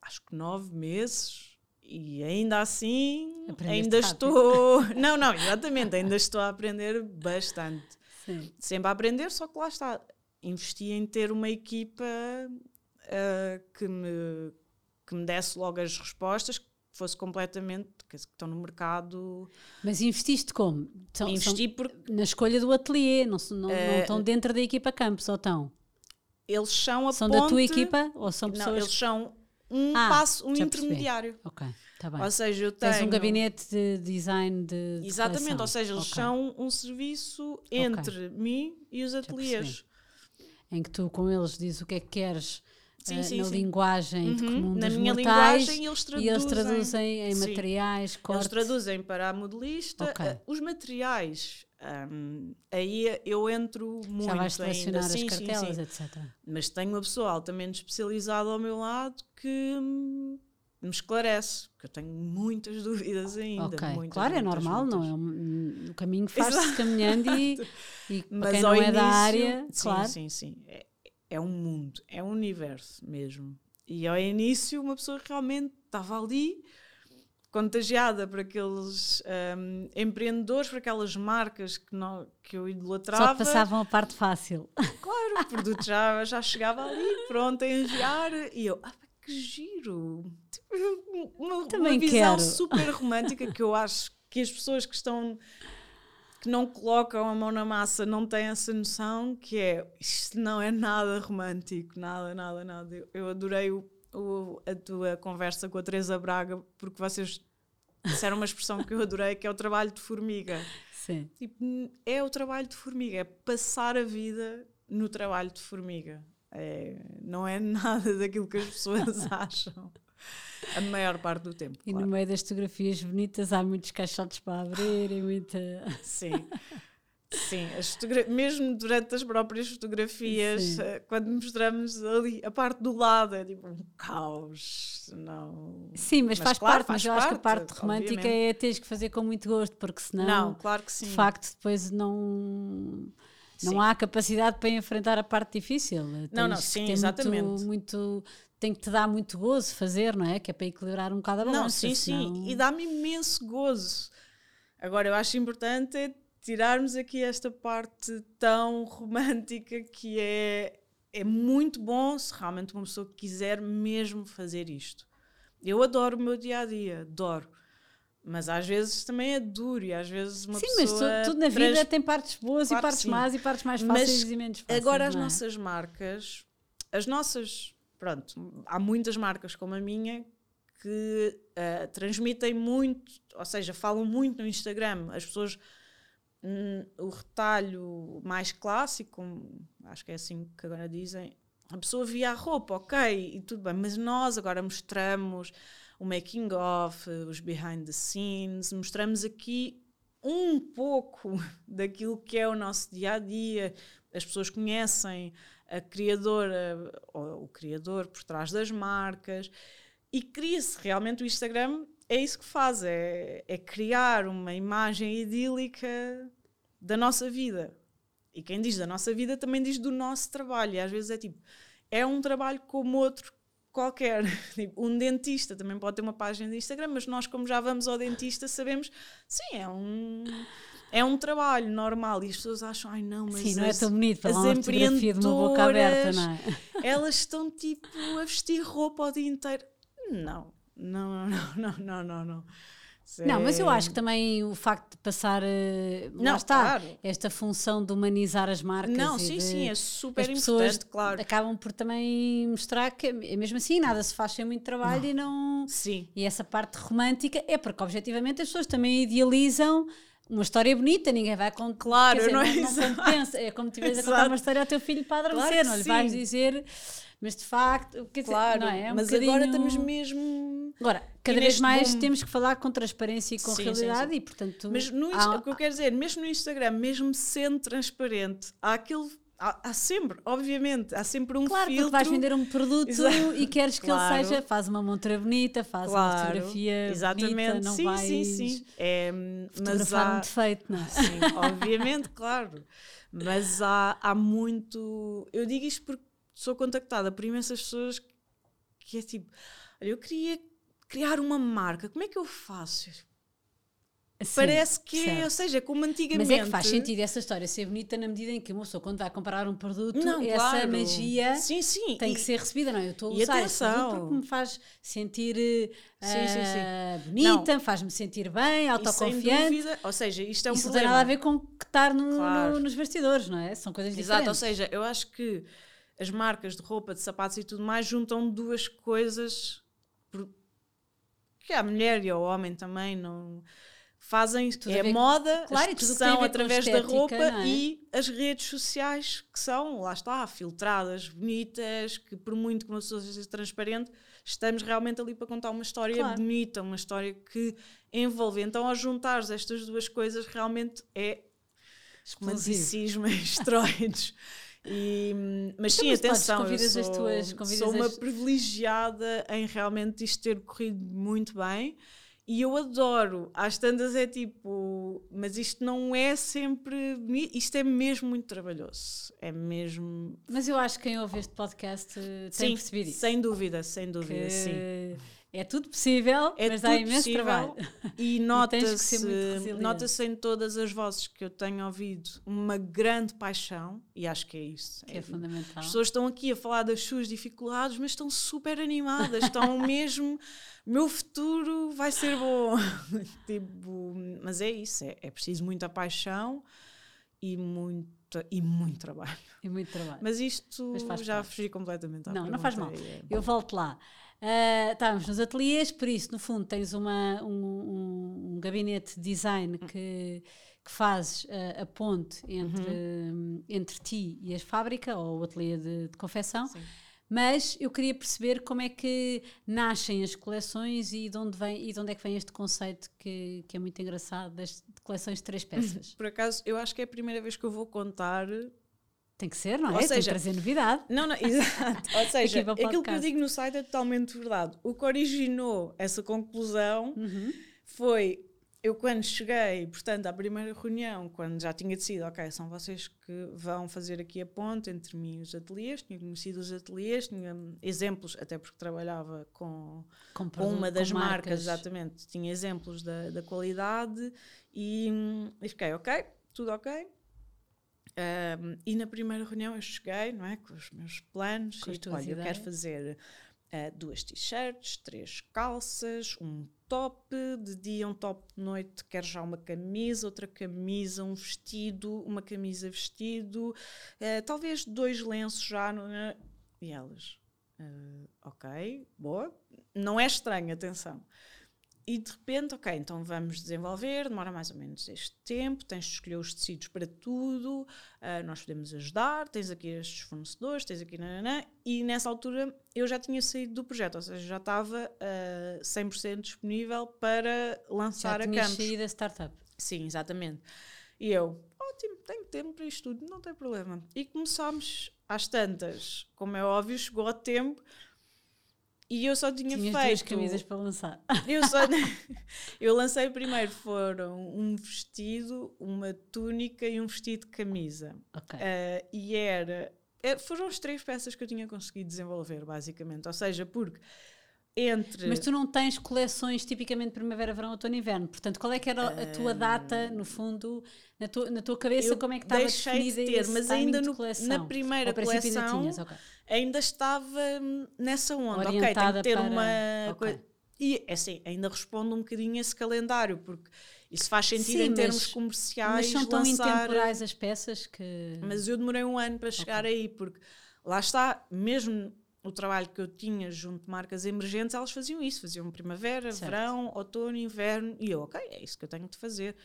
Speaker 2: acho que nove meses e ainda assim Aprendeste ainda rápido. estou. Não, não, exatamente, ainda estou a aprender bastante. Sim. Sempre a aprender, só que lá está investi em ter uma equipa uh, que, me, que me desse logo as respostas, que fosse completamente, que estão no mercado.
Speaker 1: Mas investiste como?
Speaker 2: São, Investi são
Speaker 1: na escolha do ateliê, não, não, uh, não estão dentro da equipa Campos, ou estão?
Speaker 2: Eles são a
Speaker 1: São
Speaker 2: ponte,
Speaker 1: da tua equipa ou são pessoas?
Speaker 2: Não, eles são um ah, passo, um intermediário.
Speaker 1: Ok, está bem.
Speaker 2: Ou seja, eu tenho...
Speaker 1: Tens um gabinete de design de
Speaker 2: Exatamente, ou seja, eles okay. são um serviço entre okay. mim e os ateliês
Speaker 1: em que tu com eles dizes o que é que queres sim, uh, sim, na sim. linguagem uhum. de comum
Speaker 2: na
Speaker 1: dos
Speaker 2: minha
Speaker 1: mortais,
Speaker 2: linguagem eles traduzem,
Speaker 1: e eles traduzem em materiais, cortes.
Speaker 2: Eles traduzem para a modelista. Okay. Uh, os materiais, um, aí eu entro muito
Speaker 1: Já vais selecionar
Speaker 2: ainda.
Speaker 1: as cartelas, etc.
Speaker 2: Mas tenho uma pessoa altamente especializada ao meu lado que me esclarece, porque eu tenho muitas dúvidas ainda. Muitas,
Speaker 1: claro,
Speaker 2: é
Speaker 1: muitas,
Speaker 2: é normal,
Speaker 1: muitas. não é? O caminho faz-se caminhando e, e Mas quem não é início, da área,
Speaker 2: sim,
Speaker 1: claro.
Speaker 2: Sim, sim, é, é um mundo, é um universo mesmo. E ao início uma pessoa realmente estava ali contagiada por aqueles um, empreendedores, por aquelas marcas que, não, que eu idolatrava.
Speaker 1: Só passavam a parte fácil.
Speaker 2: Claro, o produto já, já chegava ali, pronto a enviar, e eu, ah, que giro! Uma, uma visão
Speaker 1: quero.
Speaker 2: super romântica que eu acho que as pessoas que estão que não colocam a mão na massa não têm essa noção que é isto não é nada romântico, nada, nada, nada. Eu, eu adorei o, o, a tua conversa com a Teresa Braga porque vocês disseram uma expressão que eu adorei que é o trabalho de formiga.
Speaker 1: Sim.
Speaker 2: Tipo, é o trabalho de formiga, é passar a vida no trabalho de formiga. É, não é nada daquilo que as pessoas acham. A maior parte do tempo.
Speaker 1: E
Speaker 2: claro.
Speaker 1: no meio das fotografias bonitas há muitos caixotes para abrir e muita.
Speaker 2: Sim. Sim, mesmo durante as próprias fotografias, Sim. Eh, quando mostramos ali a parte do lado, é tipo um caos. Não...
Speaker 1: Sim, mas, mas faz claro, parte, faz mas eu parte, acho que a parte romântica obviamente. é teres que fazer com muito gosto, porque senão,
Speaker 2: não, claro que sim.
Speaker 1: de facto, depois não não há capacidade para enfrentar a parte difícil.
Speaker 2: Não, não, sim, exatamente.
Speaker 1: Muito, muito, tem que te dar muito gozo fazer, não é? Que é para equilibrar um bocado a balança.
Speaker 2: Não, sim, senão... sim. E dá-me imenso gozo. Agora, eu acho importante tirarmos aqui esta parte tão romântica que é, é muito bom se realmente uma pessoa quiser mesmo fazer isto. Eu adoro o meu dia a dia, adoro. Mas às vezes também é duro e às vezes uma
Speaker 1: sim,
Speaker 2: pessoa...
Speaker 1: Sim, mas tudo, na vida trans... tem partes boas claro e partes más e partes mais fáceis mas e menos fáceis.
Speaker 2: Agora as
Speaker 1: é?
Speaker 2: nossas marcas, as nossas, pronto, há muitas marcas como a minha que uh, transmitem muito, ou seja, falam muito no Instagram. As pessoas, hum, o retalho mais clássico, acho que é assim que agora dizem, a pessoa via a roupa, ok, e tudo bem, mas nós agora mostramos o making of, os behind the scenes, mostramos aqui um pouco daquilo que é o nosso dia a dia. As pessoas conhecem a criadora ou o criador por trás das marcas e cria-se realmente o Instagram. É isso que faz, é, é criar uma imagem idílica da nossa vida. E quem diz da nossa vida também diz do nosso trabalho. E às vezes é tipo, é um trabalho como outro qualquer, tipo, um dentista também pode ter uma página de Instagram, mas nós, como já vamos ao dentista, sabemos, sim, é um, é um trabalho normal e as pessoas acham, ai não, mas
Speaker 1: Sim, não é
Speaker 2: as,
Speaker 1: tão bonito lá uma fotografia de uma boca aberta, não é?
Speaker 2: elas estão tipo a vestir roupa o dia inteiro. Não, não, não, não, não, não, não.
Speaker 1: Não, mas eu
Speaker 2: é-
Speaker 1: acho que também o facto de passar, eh, lá
Speaker 2: Não,
Speaker 1: está,
Speaker 2: claro.
Speaker 1: esta função de humanizar as marcas
Speaker 2: Não,
Speaker 1: e
Speaker 2: sim, sim, é super
Speaker 1: as pessoas
Speaker 2: importante, claro.
Speaker 1: acabam por também mostrar que é mesmo assim, nada se faz sem muito trabalho e não...
Speaker 2: Sim,
Speaker 1: E essa parte romântica é porque objetivamente as pessoas também idealizam uma história bonita, ninguém vai contar.
Speaker 2: Claro,
Speaker 1: dizer,
Speaker 2: não é?
Speaker 1: não, compensa. É como tivesse a contar uma história ao teu filho para
Speaker 2: Claro
Speaker 1: adormecer,
Speaker 2: que
Speaker 1: não lhe vais dizer, mas de facto, quer dizer,
Speaker 2: claro.
Speaker 1: não é? É um
Speaker 2: mas agora
Speaker 1: bocadinho-
Speaker 2: estamos mesmo.
Speaker 1: Agora, cada vez mais temos que falar com transparência e com
Speaker 2: Sim,
Speaker 1: realidade
Speaker 2: sim.
Speaker 1: e, portanto,
Speaker 2: Mas no,
Speaker 1: há-
Speaker 2: o que eu quero dizer, mesmo no Instagram, mesmo sendo transparente, há aquele. Há, há sempre, obviamente, há sempre um
Speaker 1: Claro,
Speaker 2: filtro.
Speaker 1: porque vais vender um produto
Speaker 2: Exato.
Speaker 1: e queres que
Speaker 2: Claro.
Speaker 1: ele seja, faz uma montura bonita, faz uma
Speaker 2: Claro,
Speaker 1: fotografia
Speaker 2: exatamente.
Speaker 1: bonita, não
Speaker 2: sim,
Speaker 1: vais
Speaker 2: sim, sim. É, mas
Speaker 1: fotografar um
Speaker 2: há,
Speaker 1: defeito, não é?
Speaker 2: Sim, obviamente, claro. Mas há, há muito. Eu digo isto porque sou contactada por imensas pessoas que é tipo: olha, eu queria criar uma marca, como é que eu faço?
Speaker 1: Sim,
Speaker 2: Parece que
Speaker 1: certo.
Speaker 2: ou seja, como antigamente.
Speaker 1: Mas é que faz sentido essa história ser bonita na medida em que uma pessoa, quando vai comprar um produto,
Speaker 2: Não,
Speaker 1: essa
Speaker 2: claro.
Speaker 1: magia
Speaker 2: Sim, sim.
Speaker 1: tem
Speaker 2: e-
Speaker 1: que ser recebida, não é? Eu estou a
Speaker 2: e
Speaker 1: usar esse produto porque me faz sentir eh,
Speaker 2: Sim, sim,
Speaker 1: ah, bonita, faz-me sentir bem, autoconfiante.
Speaker 2: dúvida, ou seja, isto é um
Speaker 1: Isso não
Speaker 2: problema.
Speaker 1: tem nada a ver com que estar no-
Speaker 2: Claro.
Speaker 1: no- nos bastidores, não é? São coisas
Speaker 2: Exato, ou
Speaker 1: diferentes.
Speaker 2: seja, eu acho que as marcas de roupa, de sapatos e tudo mais juntam duas coisas que a mulher e o homem também não fazem
Speaker 1: Tudo
Speaker 2: é moda,
Speaker 1: claro,
Speaker 2: a expressão através da
Speaker 1: estética,
Speaker 2: roupa
Speaker 1: não é?
Speaker 2: e as redes sociais que são, lá está, filtradas, bonitas, que por muito que uma pessoa seja transparente, estamos realmente ali para contar uma história
Speaker 1: Claro.
Speaker 2: bonita, uma história que envolve. Então, ao juntares estas duas coisas, realmente é romanticismo em esteroides. E, mas
Speaker 1: Então,
Speaker 2: sim,
Speaker 1: mas podes-
Speaker 2: atenção, eu sou,
Speaker 1: as tuas-
Speaker 2: sou uma
Speaker 1: as-
Speaker 2: privilegiada em realmente isto ter corrido muito bem e eu adoro. Às tantas é tipo, mas isto não é sempre isto é mesmo muito trabalhoso. É mesmo.
Speaker 1: Mas eu acho que quem ouve este podcast eh, tem
Speaker 2: sim,
Speaker 1: percebido isso.
Speaker 2: sem dúvida, sem dúvida,
Speaker 1: que
Speaker 2: sim.
Speaker 1: É tudo possível,
Speaker 2: É
Speaker 1: mas
Speaker 2: tudo
Speaker 1: dá imenso
Speaker 2: possível
Speaker 1: trabalho.
Speaker 2: E
Speaker 1: muito
Speaker 2: nota-se nota em todas as vozes que eu tenho ouvido uma grande paixão, e acho que é isso.
Speaker 1: Que é fundamental.
Speaker 2: As pessoas estão aqui a falar das suas dificuldades, mas estão super animadas, estão mesmo. Meu futuro vai ser bom. tipo, mas é isso, é, é preciso muita paixão e, muita, e muito trabalho.
Speaker 1: E muito trabalho.
Speaker 2: Mas isto
Speaker 1: Mas
Speaker 2: já
Speaker 1: parte.
Speaker 2: fugi completamente. à
Speaker 1: Não, não faz mal.
Speaker 2: é-
Speaker 1: Eu volto lá. Ah, estávamos nos ateliês, por isso, no fundo, tens uma, um, um- um gabinete de design que, que fazes ah, a ponte entre,
Speaker 2: Uhum.
Speaker 1: entre ti e a fábrica, ou o ateliê de, de confecção.
Speaker 2: Sim.
Speaker 1: Mas eu queria perceber como é que nascem as coleções e de onde, vem, e de onde é que vem este conceito que, que é muito engraçado, das de coleções de três peças.
Speaker 2: Por acaso, eu acho que é a primeira vez que eu vou contar
Speaker 1: Tem que ser, não é?
Speaker 2: Ou
Speaker 1: Tem que
Speaker 2: seja,
Speaker 1: trazer novidade.
Speaker 2: Não, não, exato. Ou seja, aquilo que eu digo no site é totalmente verdade. O que originou essa conclusão
Speaker 1: Uhum.
Speaker 2: foi eu quando cheguei, portanto, à primeira reunião, quando já tinha decidido, ok, são vocês que vão fazer aqui a ponte entre mim e os ateliês, tinha conhecido os ateliês, tinha hum, exemplos, até porque trabalhava com,
Speaker 1: Com,
Speaker 2: com uma das
Speaker 1: com
Speaker 2: marcas, exatamente, tinha exemplos da, da qualidade e, hum, e fiquei, ok, tudo ok. Um, e na primeira reunião eu cheguei, não é, com os meus planos
Speaker 1: Com
Speaker 2: e olha, eu quero
Speaker 1: ideias.
Speaker 2: fazer uh, duas t-shirts, três calças, um top de dia, um top de noite, quero já uma camisa, outra camisa, um vestido, uma camisa vestido, uh, talvez dois lenços já, é? E elas, uh, ok, boa, não é estranho, atenção. E de repente, ok, então vamos desenvolver, demora mais ou menos este tempo, tens de escolher os tecidos para tudo, ah, nós podemos ajudar, tens aqui estes fornecedores, tens aqui nananã, e nessa altura eu já tinha saído do projeto, ou seja, já estava ah, 100% disponível para lançar
Speaker 1: Já
Speaker 2: a Campos.
Speaker 1: saído da startup.
Speaker 2: Sim, exatamente. E eu, ótimo, tenho tempo para isto tudo, não tem problema. E começámos às tantas, como é óbvio, chegou ao tempo e eu só tinha
Speaker 1: Tinhas
Speaker 2: feito.
Speaker 1: duas camisas para lançar.
Speaker 2: Eu só eu lancei primeiro foram um vestido, uma túnica e um vestido de camisa.
Speaker 1: ok.
Speaker 2: Ah, e era é, foram as três peças que eu tinha conseguido desenvolver, basicamente. Ou seja, porque entre.
Speaker 1: Mas tu não tens coleções tipicamente primavera, verão, outono e inverno. Portanto, qual é que era a tua data, no fundo, na tua, na tua cabeça, como é que estava
Speaker 2: deixei de
Speaker 1: definida
Speaker 2: ter, mas ainda no- na primeira coleção,
Speaker 1: tinhas, ok.
Speaker 2: ainda estava hum, nessa onda. ok, tem
Speaker 1: Orientada
Speaker 2: que ter
Speaker 1: para-
Speaker 2: uma
Speaker 1: ok.
Speaker 2: coisa. E é assim, ainda responde um bocadinho a esse calendário, porque isso faz sentido
Speaker 1: Sim,
Speaker 2: em termos
Speaker 1: mas-
Speaker 2: comerciais.
Speaker 1: Mas são tão
Speaker 2: lançar...
Speaker 1: intemporais as peças que.
Speaker 2: Mas eu demorei um ano para chegar aí, porque lá está, mesmo o trabalho que eu tinha junto de marcas emergentes, elas faziam isso, faziam primavera,
Speaker 1: Certo.
Speaker 2: verão, outono, inverno, e eu, ok, é isso que eu tenho de fazer.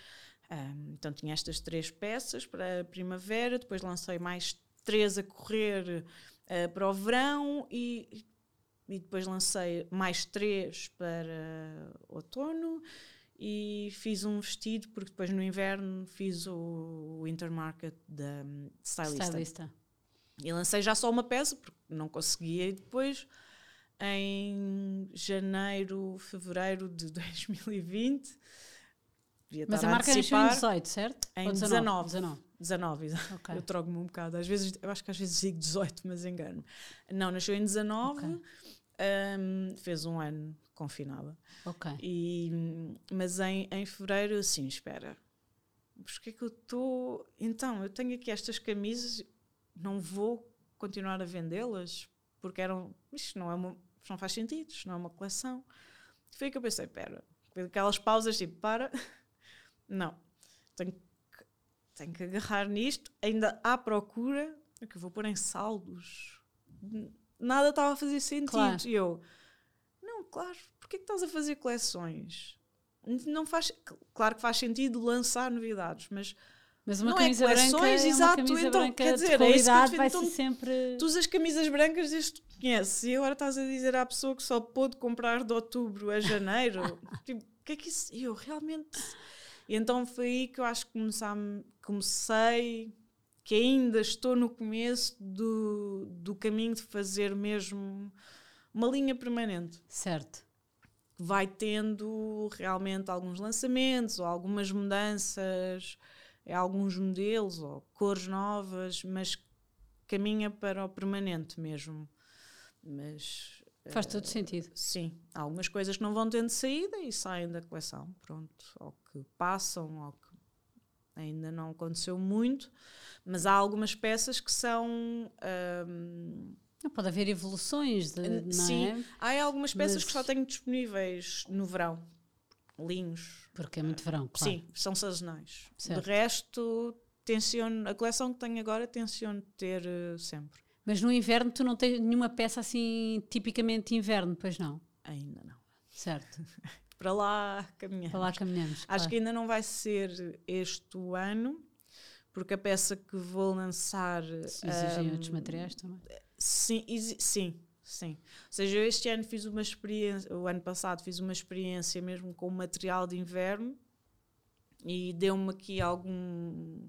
Speaker 2: Ahm, então tinha estas três peças para a primavera, depois lancei mais três a correr ah, para o verão e, e depois lancei mais três para outono e fiz um vestido, porque depois no inverno fiz o Winter Market da hum, stylista.
Speaker 1: Stylista.
Speaker 2: E lancei já só uma peça, porque não conseguia, e depois em janeiro, fevereiro de 2020. devia
Speaker 1: Mas a marca nasceu em
Speaker 2: antecipar,
Speaker 1: 18, certo?
Speaker 2: Em
Speaker 1: Ou
Speaker 2: 19.
Speaker 1: 19.
Speaker 2: 19, exato.
Speaker 1: Ok.
Speaker 2: Eu troco-me um bocado. Às vezes, eu acho que às vezes digo 18, mas engano. Não, nasceu em 19,
Speaker 1: Ok.
Speaker 2: hum, fez um ano confinada.
Speaker 1: Ok.
Speaker 2: E, mas em, em fevereiro, assim, espera, porque é que eu estou. Então, eu tenho aqui estas camisas, não vou continuar a vendê-las, porque eram. Isto não, é uma, isto não faz sentido, isto não é uma coleção. Foi que eu pensei: com aquelas pausas tipo, para, não, tenho que, tenho que agarrar nisto, ainda há procura, é que eu vou pôr em saldos. Nada estava a fazer sentido.
Speaker 1: Claro.
Speaker 2: E eu, não, claro, porquê que estás a fazer coleções? Não faz, claro que faz sentido lançar novidades, mas
Speaker 1: Mas uma
Speaker 2: Não é
Speaker 1: camisa branca
Speaker 2: coleções,
Speaker 1: é uma
Speaker 2: exato,
Speaker 1: camisa
Speaker 2: então,
Speaker 1: branca
Speaker 2: quer
Speaker 1: de
Speaker 2: dizer, é isso que eu
Speaker 1: qualidade
Speaker 2: te-
Speaker 1: vai
Speaker 2: então,
Speaker 1: sempre...
Speaker 2: tu usas camisas brancas desde que conheces e agora estás a dizer à pessoa que só pôde comprar de outubro a janeiro. tipo, o que é que isso. Eu realmente. E então foi aí que eu acho que comecei, que ainda estou no começo do, do caminho de fazer mesmo uma linha permanente.
Speaker 1: Certo.
Speaker 2: vai tendo realmente alguns lançamentos ou algumas mudanças alguns modelos ou cores novas, mas caminha para o permanente mesmo. Mas
Speaker 1: Faz todo sentido.
Speaker 2: sim, há algumas coisas que não vão tendo saída e saem da coleção, pronto, ou que passam, ou que ainda não aconteceu muito, mas há algumas peças que são
Speaker 1: Não, pode haver evoluções, de, não
Speaker 2: Sim,
Speaker 1: é?
Speaker 2: há algumas peças
Speaker 1: Mas-
Speaker 2: que só tenho disponíveis no verão. Linhos.
Speaker 1: Porque é muito verão, claro.
Speaker 2: Sim, são sazonais.
Speaker 1: Certo.
Speaker 2: De resto, tenciono, a coleção que tenho agora tenciono ter eh, sempre.
Speaker 1: Mas no inverno tu não tens nenhuma peça assim tipicamente inverno, pois não?
Speaker 2: Ainda não.
Speaker 1: Certo.
Speaker 2: Para lá caminhamos.
Speaker 1: Para lá caminhamos.
Speaker 2: Acho
Speaker 1: claro.
Speaker 2: que ainda não vai ser este ano, porque a peça que vou lançar.
Speaker 1: Se exigem
Speaker 2: ahm,
Speaker 1: outros materiais também.
Speaker 2: Sim, sim, sim. Ou seja, eu este ano fiz uma experiência, o ano passado fiz uma experiência mesmo com material de inverno e deu-me aqui algum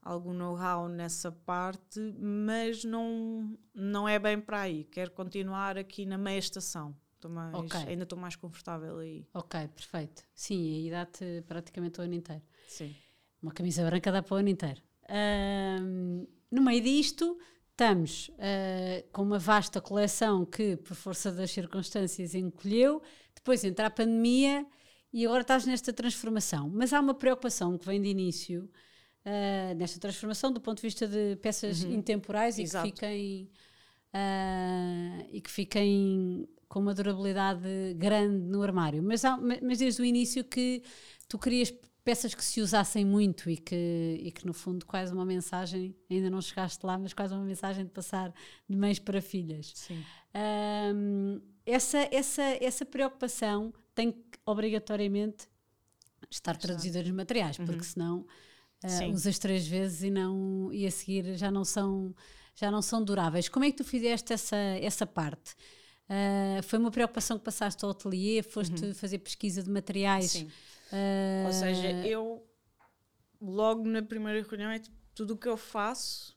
Speaker 2: algum know-how nessa parte, mas não não é bem para aí. Quero continuar aqui na meia estação. Estou mais,
Speaker 1: Ok.
Speaker 2: Ainda estou mais confortável aí.
Speaker 1: Ok, perfeito. Sim, aí dá-te praticamente o ano inteiro.
Speaker 2: Sim.
Speaker 1: Uma camisa branca dá para o ano inteiro. Ahm, no meio disto, estamos ah, com uma vasta coleção que, por força das circunstâncias, encolheu. Depois entra a pandemia e agora estás nesta transformação. Mas há uma preocupação que vem de início ah, nesta transformação do ponto de vista de peças intemporais e que fiquem ah, e que fiquem com uma durabilidade grande no armário. Mas, há- ma- mas desde o início que tu querias peças que se usassem muito e que, e que no fundo quase uma mensagem, ainda não chegaste lá, mas quase uma mensagem de passar de mães para filhas.
Speaker 2: Sim.
Speaker 1: Ahm, essa, essa, essa preocupação tem que obrigatoriamente estar traduzida nos materiais, porque senão
Speaker 2: Sim.
Speaker 1: usas três vezes e, não, e a seguir já não são, já não são duráveis. Como é que tu fizeste essa, essa parte? Ah, foi uma preocupação que passaste ao ateliê? Foste fazer pesquisa de materiais?
Speaker 2: Sim.
Speaker 1: Ah,
Speaker 2: Ou seja, eu logo na primeira reunião é tipo, tudo o que eu faço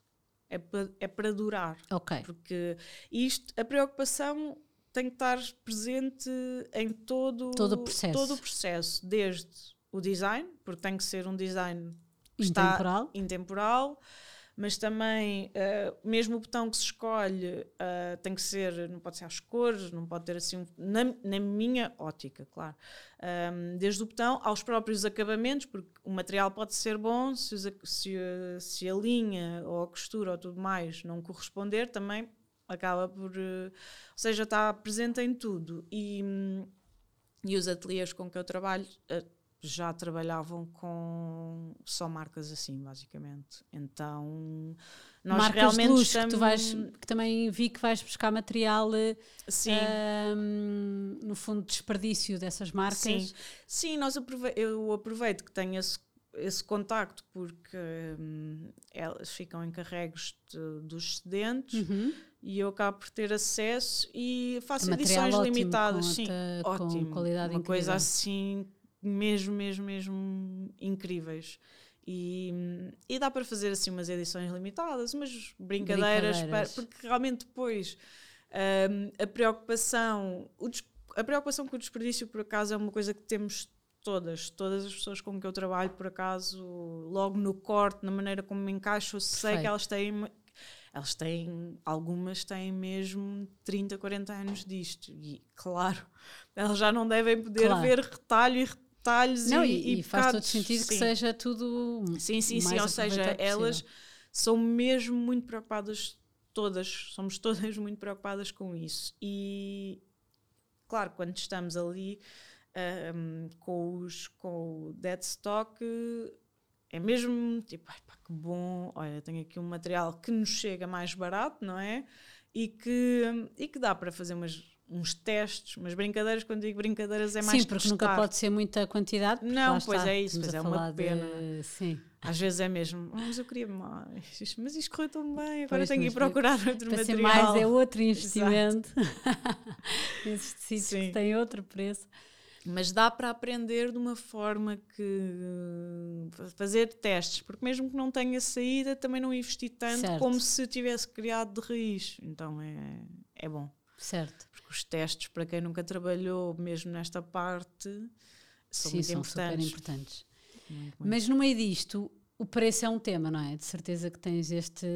Speaker 2: é para, é para durar.
Speaker 1: ok,
Speaker 2: Porque isto, a preocupação tem que estar presente em todo,
Speaker 1: Todo o processo.
Speaker 2: todo o processo, desde o design, porque tem que ser um design que está
Speaker 1: intemporal.
Speaker 2: Mas também, uh, mesmo o botão que se escolhe uh, tem que ser, não pode ser às cores, não pode ter assim, na, na, minha ótica, claro. Um, desde o botão aos próprios acabamentos, porque o material pode ser bom, se, se, se a linha ou a costura ou tudo mais não corresponder, também acaba por. Uh, ou seja, está presente em tudo. E, e os ateliês com que eu trabalho já trabalhavam com só marcas assim, basicamente. Então,
Speaker 1: nós marcas realmente de estamos... que tu vais, que também vi que vais buscar material eh, Sim. Um, no fundo desperdício dessas marcas.
Speaker 2: Sim, Sim nós aprove eu aproveito que tenho esse, esse contacto porque hum, elas ficam encarregues de, dos excedentes. Uhum. E eu acabo por ter acesso e faço edições ótimo, limitadas, sim, ótimo, com qualidade uma incrível. coisa assim mesmo, mesmo, mesmo incríveis. E, e dá para fazer assim umas edições limitadas, umas brincadeiras, brincadeiras. Para, porque realmente depois um, a preocupação, o, a preocupação com o desperdício por acaso é uma coisa que temos todas, todas as pessoas com que eu trabalho por acaso, logo no corte, na maneira como me encaixo, eu sei que elas têm elas têm, algumas têm mesmo 30, 40 anos disto. E, claro, elas já não devem poder claro. ver retalho e retalho detalhes
Speaker 1: não, e, e, e faz todo sentido sim. que seja tudo
Speaker 2: sim sim sim ou seja elas são mesmo muito preocupadas todas somos todas muito preocupadas com isso. E claro quando estamos ali um, com os com o dead stock é mesmo tipo ai pá, que bom olha tenho aqui um material que nos chega mais barato não é? E que e que dá para fazer umas uns testes, umas brincadeiras, quando digo brincadeiras é mais
Speaker 1: Sim, porque nunca pode ser muita quantidade.
Speaker 2: Não, pois é isso, pois é uma pena. De... Sim. Às vezes é mesmo, oh, mas eu queria mais, mas isto correu tão bem, agora pois, tenho que ir procurar outro
Speaker 1: para
Speaker 2: material.
Speaker 1: Ser mais é outro investimento. Esses tecidos Sim. que têm outro preço.
Speaker 2: Mas dá para aprender de uma forma que fazer testes, porque mesmo que não tenha saída, também não investi tanto certo. como se tivesse criado de raiz. Então é, é bom.
Speaker 1: Certo.
Speaker 2: Porque os testes, para quem nunca trabalhou mesmo nesta parte, são Sim, muito são importantes.
Speaker 1: super importantes. Muito, muito. Mas no meio disto, o preço é um tema, não é? De certeza que tens este,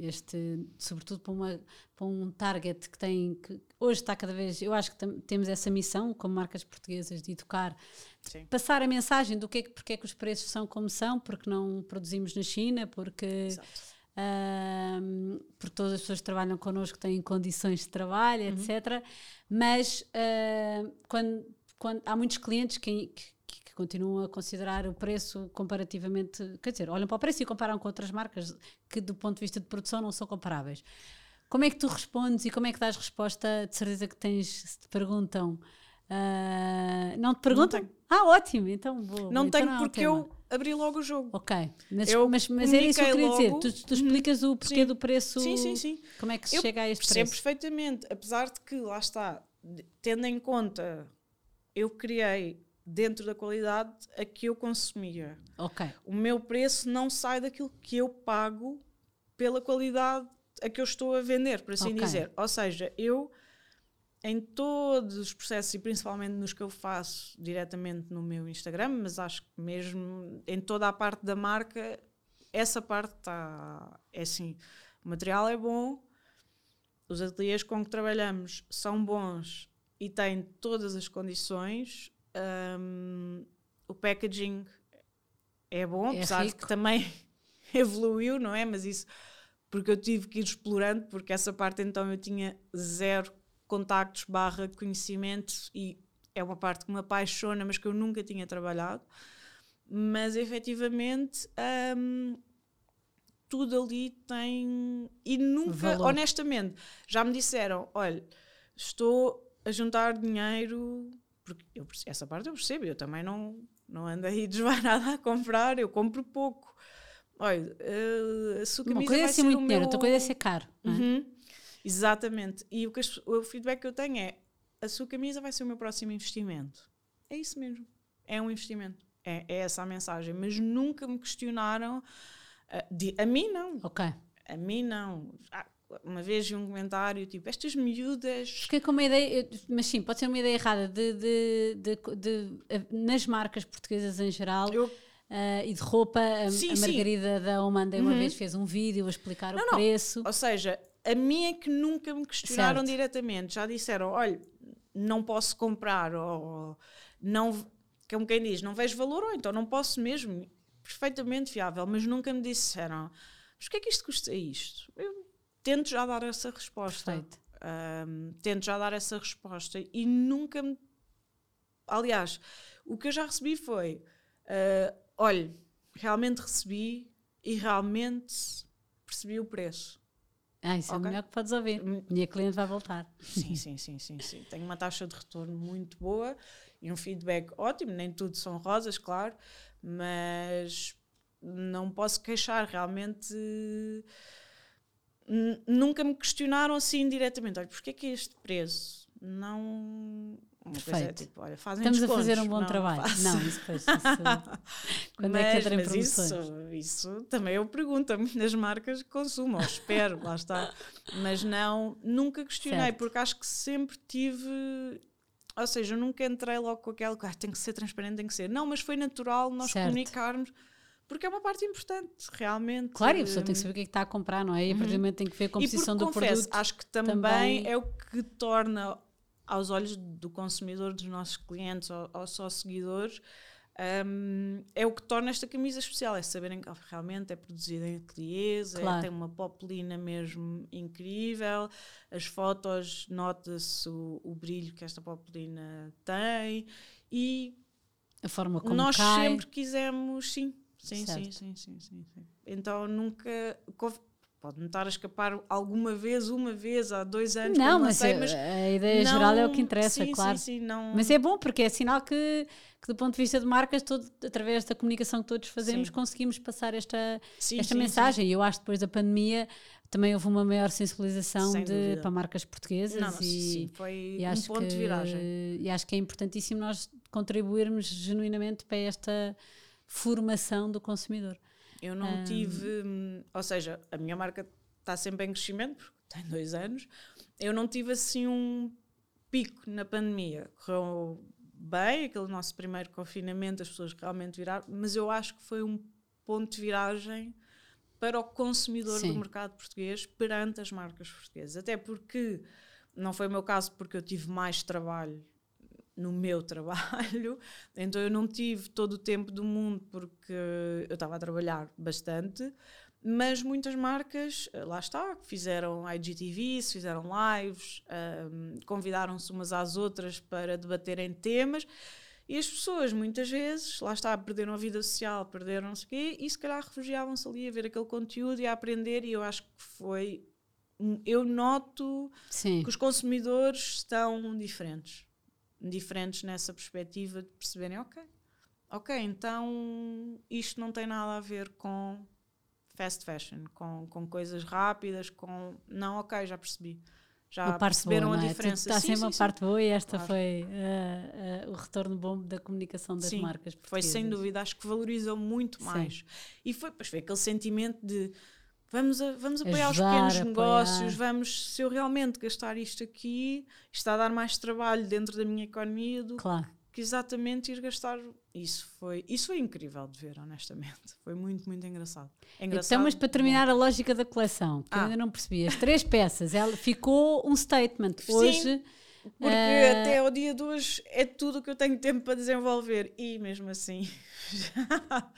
Speaker 1: este sobretudo para, uma, para um target que tem, que hoje está cada vez, eu acho que temos essa missão como marcas portuguesas de educar, passar a mensagem do que é que, porque é que os preços são como são, porque não produzimos na China, porque... Exato um, porque todas as pessoas que trabalham connosco têm condições de trabalho, uhum. etc. Mas uh, quando, quando, há muitos clientes que, que, que, continuam a considerar o preço comparativamente, quer dizer, olham para o preço e comparam com outras marcas que, do ponto de vista de produção, não são comparáveis. Como é que tu respondes e como é que dás resposta? De certeza que tens, se te perguntam. Uh, não te perguntam? Não ah, ótimo, então vou.
Speaker 2: Não
Speaker 1: então
Speaker 2: tenho não porque eu abri logo o jogo.
Speaker 1: Ok, mas, eu mas, mas era isso que eu queria logo. dizer. Tu, tu explicas o porquê sim. do preço.
Speaker 2: Sim, sim, sim.
Speaker 1: Como é que se
Speaker 2: eu
Speaker 1: chega a este
Speaker 2: preço? perfeitamente, apesar de que, lá está, tendo em conta, eu criei dentro da qualidade a que eu consumia.
Speaker 1: Ok.
Speaker 2: O meu preço não sai daquilo que eu pago pela qualidade a que eu estou a vender, por assim okay. dizer. Ou seja, eu em todos os processos e principalmente nos que eu faço diretamente no meu Instagram, mas acho que mesmo em toda a parte da marca, essa parte está. É assim: o material é bom, os ateliês com que trabalhamos são bons e têm todas as condições, um, o packaging é bom, é apesar rico. de que também evoluiu, não é? Mas isso porque eu tive que ir explorando, porque essa parte então eu tinha zero contactos barra conhecimentos e é uma parte que me apaixona, mas que eu nunca tinha trabalhado. Mas efetivamente hum, tudo ali tem. E nunca, Valor. honestamente, já me disseram: olha, estou a juntar dinheiro, porque eu, essa parte eu percebo, eu também não, não ando aí desvairada a comprar, eu compro pouco. Olha, uh, a sua camisa
Speaker 1: Uma coisa
Speaker 2: é
Speaker 1: ser muito dinheiro, outra coisa é ser caro. É?
Speaker 2: Exatamente. E o, que as, o feedback que eu tenho é: a sua camisa vai ser o meu próximo investimento. É isso mesmo. É um investimento. É, é essa a mensagem. Mas nunca me questionaram. Uh, de, a mim, não.
Speaker 1: Ok.
Speaker 2: A mim, não. Ah, uma vez vi um comentário tipo: estas miúdas.
Speaker 1: Fiquei com uma ideia, mas sim, pode ser uma ideia errada de, de, de, de nas marcas portuguesas em geral. Eu, Uh, e de roupa, a,
Speaker 2: Sim,
Speaker 1: a
Speaker 2: sim.
Speaker 1: Margarida da Omanda uma
Speaker 2: Uhum.
Speaker 1: vez fez um vídeo a explicar
Speaker 2: Não,
Speaker 1: o
Speaker 2: não.
Speaker 1: preço.
Speaker 2: Ou seja, a minha é que nunca me questionaram
Speaker 1: Certo.
Speaker 2: diretamente. Já disseram, olha, não posso comprar, ou não, como quem diz, não vejo valor, ou então não posso mesmo. Perfeitamente viável, mas nunca me disseram, mas o que é que isto custa isto? Eu tento já dar essa resposta.
Speaker 1: Perfeito.
Speaker 2: Ahm, tento já dar essa resposta e nunca me. Aliás, o que eu já recebi foi: ah, olha, realmente recebi e realmente percebi o preço.
Speaker 1: Ah, isso é o
Speaker 2: Ok.
Speaker 1: melhor que podes ouvir.
Speaker 2: Hum.
Speaker 1: Minha cliente vai voltar.
Speaker 2: Sim, sim, sim, sim, sim. Tenho uma taxa de retorno muito boa e um feedback ótimo. Nem tudo são rosas, claro, mas não posso queixar. Realmente nunca me questionaram assim diretamente. Olha, porquê que é este preço? Não. Uma coisa é
Speaker 1: Perfeito.
Speaker 2: tipo, olha, fazem
Speaker 1: Estamos a
Speaker 2: descontos.
Speaker 1: fazer um bom
Speaker 2: Não,
Speaker 1: trabalho. Não, isso depois. Isso, quando é que
Speaker 2: mas,
Speaker 1: entra em
Speaker 2: mas
Speaker 1: promoções?
Speaker 2: isso, isso também eu pergunto a muitas marcas que consumo, ou espero, lá está. Mas não, nunca questionei,
Speaker 1: Certo.
Speaker 2: porque acho que sempre tive. Ou seja, eu nunca entrei logo com aquela que ah, tem que ser transparente, tem que ser. Não, mas foi natural nós
Speaker 1: Certo.
Speaker 2: comunicarmos, porque é uma parte importante, realmente.
Speaker 1: Claro, e a pessoa tem que
Speaker 2: hum,
Speaker 1: saber o que é que está a comprar, não é? E a partir do momento tem que ver a
Speaker 2: e
Speaker 1: composição
Speaker 2: porque,
Speaker 1: do
Speaker 2: confesso,
Speaker 1: produto.
Speaker 2: acho que também,
Speaker 1: também-
Speaker 2: é o que torna, aos olhos do consumidor, dos nossos clientes ou, ou só seguidores, hum, é o que torna esta camisa especial. É saberem que realmente é produzida em ateliês, é-
Speaker 1: Claro.
Speaker 2: tem uma poplina mesmo incrível, as fotos, nota-se o, o brilho que esta poplina tem e
Speaker 1: A forma como
Speaker 2: nós
Speaker 1: cai.
Speaker 2: sempre quisemos, sim. Sim, sim, sim, sim, sim, sim. Então nunca. Pode-me estar a escapar alguma vez, uma vez, há dois anos.
Speaker 1: Não, mas,
Speaker 2: sei,
Speaker 1: a-
Speaker 2: mas
Speaker 1: a ideia geral é o que interessa,
Speaker 2: sim,
Speaker 1: claro.
Speaker 2: Sim, sim, não...
Speaker 1: Mas é bom porque é sinal que, que do ponto de vista de marcas, todo, através da comunicação que todos fazemos,
Speaker 2: Sim.
Speaker 1: conseguimos passar esta,
Speaker 2: Sim,
Speaker 1: esta mensagem. E eu acho que depois da pandemia também houve uma maior sensibilização de, para marcas portuguesas
Speaker 2: sim. Não, não,
Speaker 1: e,
Speaker 2: sim, foi
Speaker 1: e
Speaker 2: um
Speaker 1: acho
Speaker 2: ponto
Speaker 1: que,
Speaker 2: de viragem.
Speaker 1: E acho que é importantíssimo nós contribuirmos genuinamente para esta formação do consumidor.
Speaker 2: Eu não tive, hum, ou seja, a minha marca está sempre em crescimento, porque tem dois anos. Eu não tive assim um pico na pandemia. Correu bem, aquele nosso primeiro confinamento, as pessoas realmente viraram, mas eu acho que foi um ponto de viragem para o consumidor
Speaker 1: Sim.
Speaker 2: do mercado português perante as marcas portuguesas. Até porque não foi o meu caso, porque eu tive mais trabalho no meu trabalho, então eu não tive todo o tempo do mundo porque eu estava a trabalhar bastante, mas muitas marcas, eh, lá está, fizeram IGTVs, fizeram lives, ahm, convidaram-se umas às outras para debaterem temas e as pessoas muitas vezes, lá está, perderam a vida social, perderam o quê, e se calhar refugiavam-se ali a ver aquele conteúdo e a aprender e eu acho que foi... Eu noto
Speaker 1: Sim.
Speaker 2: que os consumidores estão diferentes. Diferentes nessa perspectiva de perceberem, ok, ok, então isto não tem nada a ver com fast fashion, com, com coisas rápidas, com. Não, ok, já percebi. Já
Speaker 1: parte boa,
Speaker 2: perceberam
Speaker 1: não
Speaker 2: a
Speaker 1: é?
Speaker 2: diferença.
Speaker 1: Está
Speaker 2: Sim,
Speaker 1: sempre
Speaker 2: sim,
Speaker 1: uma
Speaker 2: sim.
Speaker 1: parte boa e esta
Speaker 2: Claro.
Speaker 1: foi ah, ah, o retorno bom da comunicação das
Speaker 2: Sim,
Speaker 1: marcas
Speaker 2: Foi sem dúvida, acho que valorizam muito
Speaker 1: Sim.
Speaker 2: mais. E foi, pois foi aquele sentimento de vamos, a- vamos apoiar
Speaker 1: Ajudar,
Speaker 2: os pequenos
Speaker 1: apoiar.
Speaker 2: negócios, vamos, se eu realmente gastar isto aqui, isto está a dar mais trabalho dentro da minha economia do
Speaker 1: Claro.
Speaker 2: que exatamente ir gastar. Isso foi, isso foi incrível de ver, honestamente. Foi muito, muito engraçado. É engraçado
Speaker 1: Então, mas para terminar a lógica da coleção, que eu
Speaker 2: Ah.
Speaker 1: ainda não percebi, as três peças, ela ficou um statement.
Speaker 2: Sim.
Speaker 1: Hoje,
Speaker 2: Porque
Speaker 1: Ah,
Speaker 2: até ao dia de hoje é tudo o que eu tenho tempo para desenvolver e mesmo assim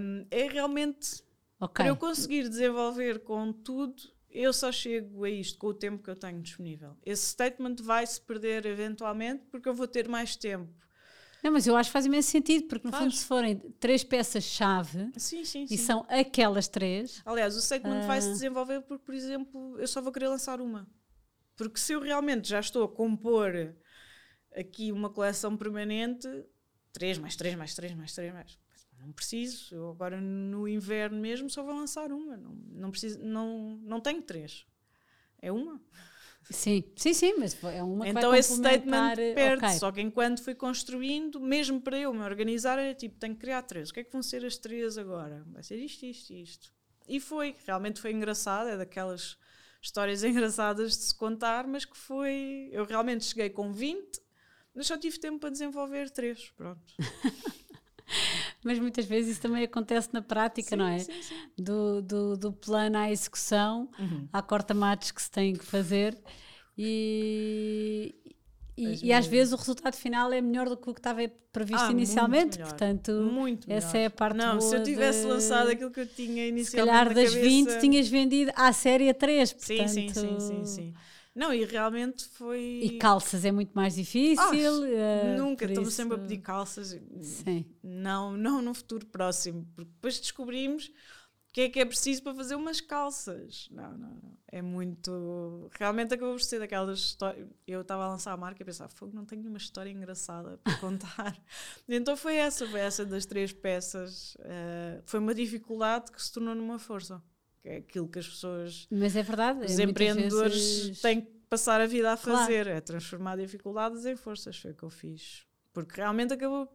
Speaker 2: hum, é realmente
Speaker 1: ok,
Speaker 2: para eu conseguir desenvolver com tudo eu só chego a isto com o tempo que eu tenho disponível. Esse statement vai se perder eventualmente porque eu vou ter mais tempo.
Speaker 1: não, mas eu acho que faz imenso sentido, porque no
Speaker 2: Faz.
Speaker 1: fundo, se forem três peças-chave
Speaker 2: Sim, sim, sim.
Speaker 1: e são aquelas três,
Speaker 2: Aliás, o statement vai se
Speaker 1: Ah.
Speaker 2: desenvolver porque, por exemplo, eu só vou querer lançar uma. Porque se eu realmente já estou a compor aqui uma coleção permanente, 3 mais 3 mais 3 mais 3 mais. Não preciso, eu agora no inverno mesmo só vou lançar uma. Não, não, preciso, não, não tenho três. É uma.
Speaker 1: sim, sim, sim, mas é uma que
Speaker 2: então esse statement
Speaker 1: eh,
Speaker 2: perde.
Speaker 1: ok.
Speaker 2: Só que enquanto fui construindo, mesmo para eu me organizar, era tipo, tenho que criar três. O que é que vão ser as três agora? Vai ser isto, isto e isto. E foi, realmente foi engraçado, é daquelas histórias engraçadas de se contar, mas que foi. Eu realmente cheguei com 20, mas só tive tempo para desenvolver três. Pronto.
Speaker 1: mas muitas vezes isso também acontece na prática,
Speaker 2: Sim,
Speaker 1: não é?
Speaker 2: sim, sim.
Speaker 1: Do, do, do plano à execução,
Speaker 2: Uhum.
Speaker 1: há corta-matos que se tem que fazer e, e, e às vezes o resultado final é melhor do que o que estava previsto
Speaker 2: Ah, muito
Speaker 1: inicialmente,
Speaker 2: melhor.
Speaker 1: portanto,
Speaker 2: Muito
Speaker 1: essa
Speaker 2: melhor.
Speaker 1: é a parte
Speaker 2: Não, se eu tivesse
Speaker 1: de-
Speaker 2: lançado aquilo que eu tinha
Speaker 1: se
Speaker 2: inicialmente
Speaker 1: calhar
Speaker 2: na
Speaker 1: das
Speaker 2: cabeça...
Speaker 1: 20 tinhas vendido à série a 3,
Speaker 2: Sim,
Speaker 1: portanto,
Speaker 2: sim, sim, sim, sim. Não, e realmente foi...
Speaker 1: E calças é muito mais difícil. Eh,
Speaker 2: Nunca,
Speaker 1: por
Speaker 2: estou-me
Speaker 1: isso-
Speaker 2: sempre a pedir calças.
Speaker 1: Sim.
Speaker 2: Não, não no futuro próximo, porque depois descobrimos o que é que é preciso para fazer umas calças. Não, não, não. É muito. Realmente acabou por ser daquelas histórias. Eu estava a lançar a marca e pensava, fogo, não tenho nenhuma história engraçada para contar. então foi essa, foi essa das três peças. eh, foi uma dificuldade que se tornou numa força. É aquilo que as pessoas.
Speaker 1: Mas é verdade.
Speaker 2: Os
Speaker 1: é,
Speaker 2: empreendedores
Speaker 1: vezes-
Speaker 2: têm que passar a vida a
Speaker 1: Claro.
Speaker 2: fazer, é transformar dificuldades em forças, foi o que eu fiz. Porque realmente acabou.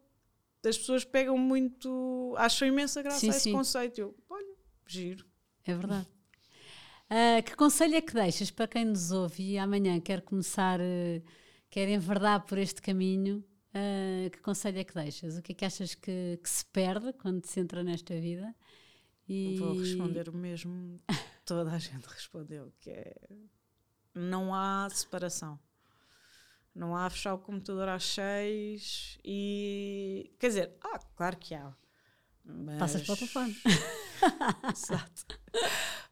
Speaker 2: As pessoas pegam muito. acham imensa graça
Speaker 1: Sim,
Speaker 2: a esse
Speaker 1: sim.
Speaker 2: conceito. Eu, olha, giro.
Speaker 1: É verdade. Ah, que conselho é que deixas para quem nos ouve e amanhã quer começar, eh, quer enverdar por este caminho? ah, que conselho é que deixas? O que é que achas que, que se perde quando se entra nesta vida? E...
Speaker 2: Vou responder o mesmo que toda a gente respondeu, que é não há separação. Não há fechar o computador às seis e. Quer dizer, ah, claro que há. Mas...
Speaker 1: Passas para o telefone.
Speaker 2: Exato.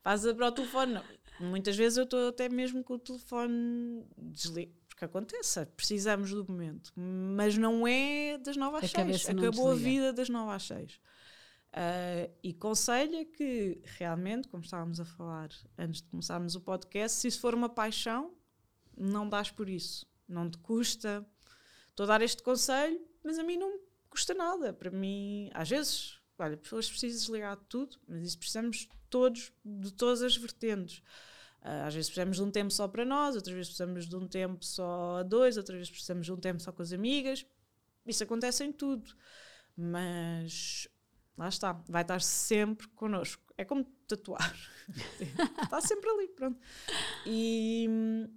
Speaker 2: Passa para o telefone. Não. Muitas vezes eu estou até mesmo com o telefone desligado. Porque acontece, precisamos do momento. Mas não é das 9 às
Speaker 1: A
Speaker 2: 6.
Speaker 1: cabeça não
Speaker 2: Acabou a vida das 9 às 6. Ah, e conselho é que realmente, como estávamos a falar antes de começarmos o podcast, se isso for uma paixão, não dás por isso. Não te custa. Estou a dar este conselho, mas a mim não me custa nada. Para mim, às vezes, olha, pessoas precisam desligar de tudo, mas isso precisamos todos, de todas as vertentes. Ah, às vezes precisamos de um tempo só para nós, outras vezes precisamos de um tempo só a dois, outras vezes precisamos de um tempo só com as amigas. Isso acontece em tudo. Mas lá está, vai estar sempre connosco. É como tatuar. está sempre ali, pronto. E hum,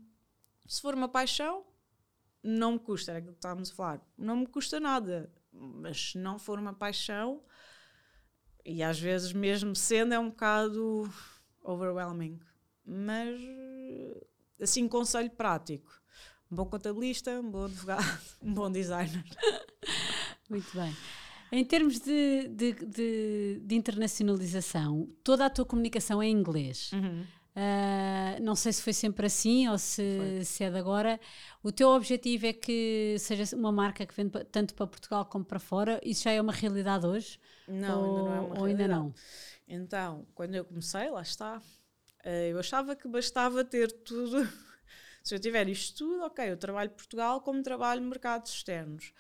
Speaker 2: se for uma paixão, não me custa, era aquilo que estávamos a falar, não me custa nada. Mas se não for uma paixão, e às vezes mesmo sendo, é um bocado overwhelming. Mas assim, conselho prático. Um bom contabilista, um bom advogado, um bom designer.
Speaker 1: Muito bem. Em termos de, de, de- de internacionalização, toda a tua comunicação é em inglês. Ah, não sei se foi sempre assim ou se, se é de agora. O teu objetivo é que seja uma marca que vende tanto para Portugal como para fora? Isso já é uma realidade hoje?
Speaker 2: Não,
Speaker 1: ou,
Speaker 2: ainda não é uma
Speaker 1: ou ainda não?
Speaker 2: Então, quando eu comecei, lá está, eh, eu achava que bastava ter tudo. Se eu tiver isto tudo, ok, eu trabalho Portugal como trabalho mercados externos.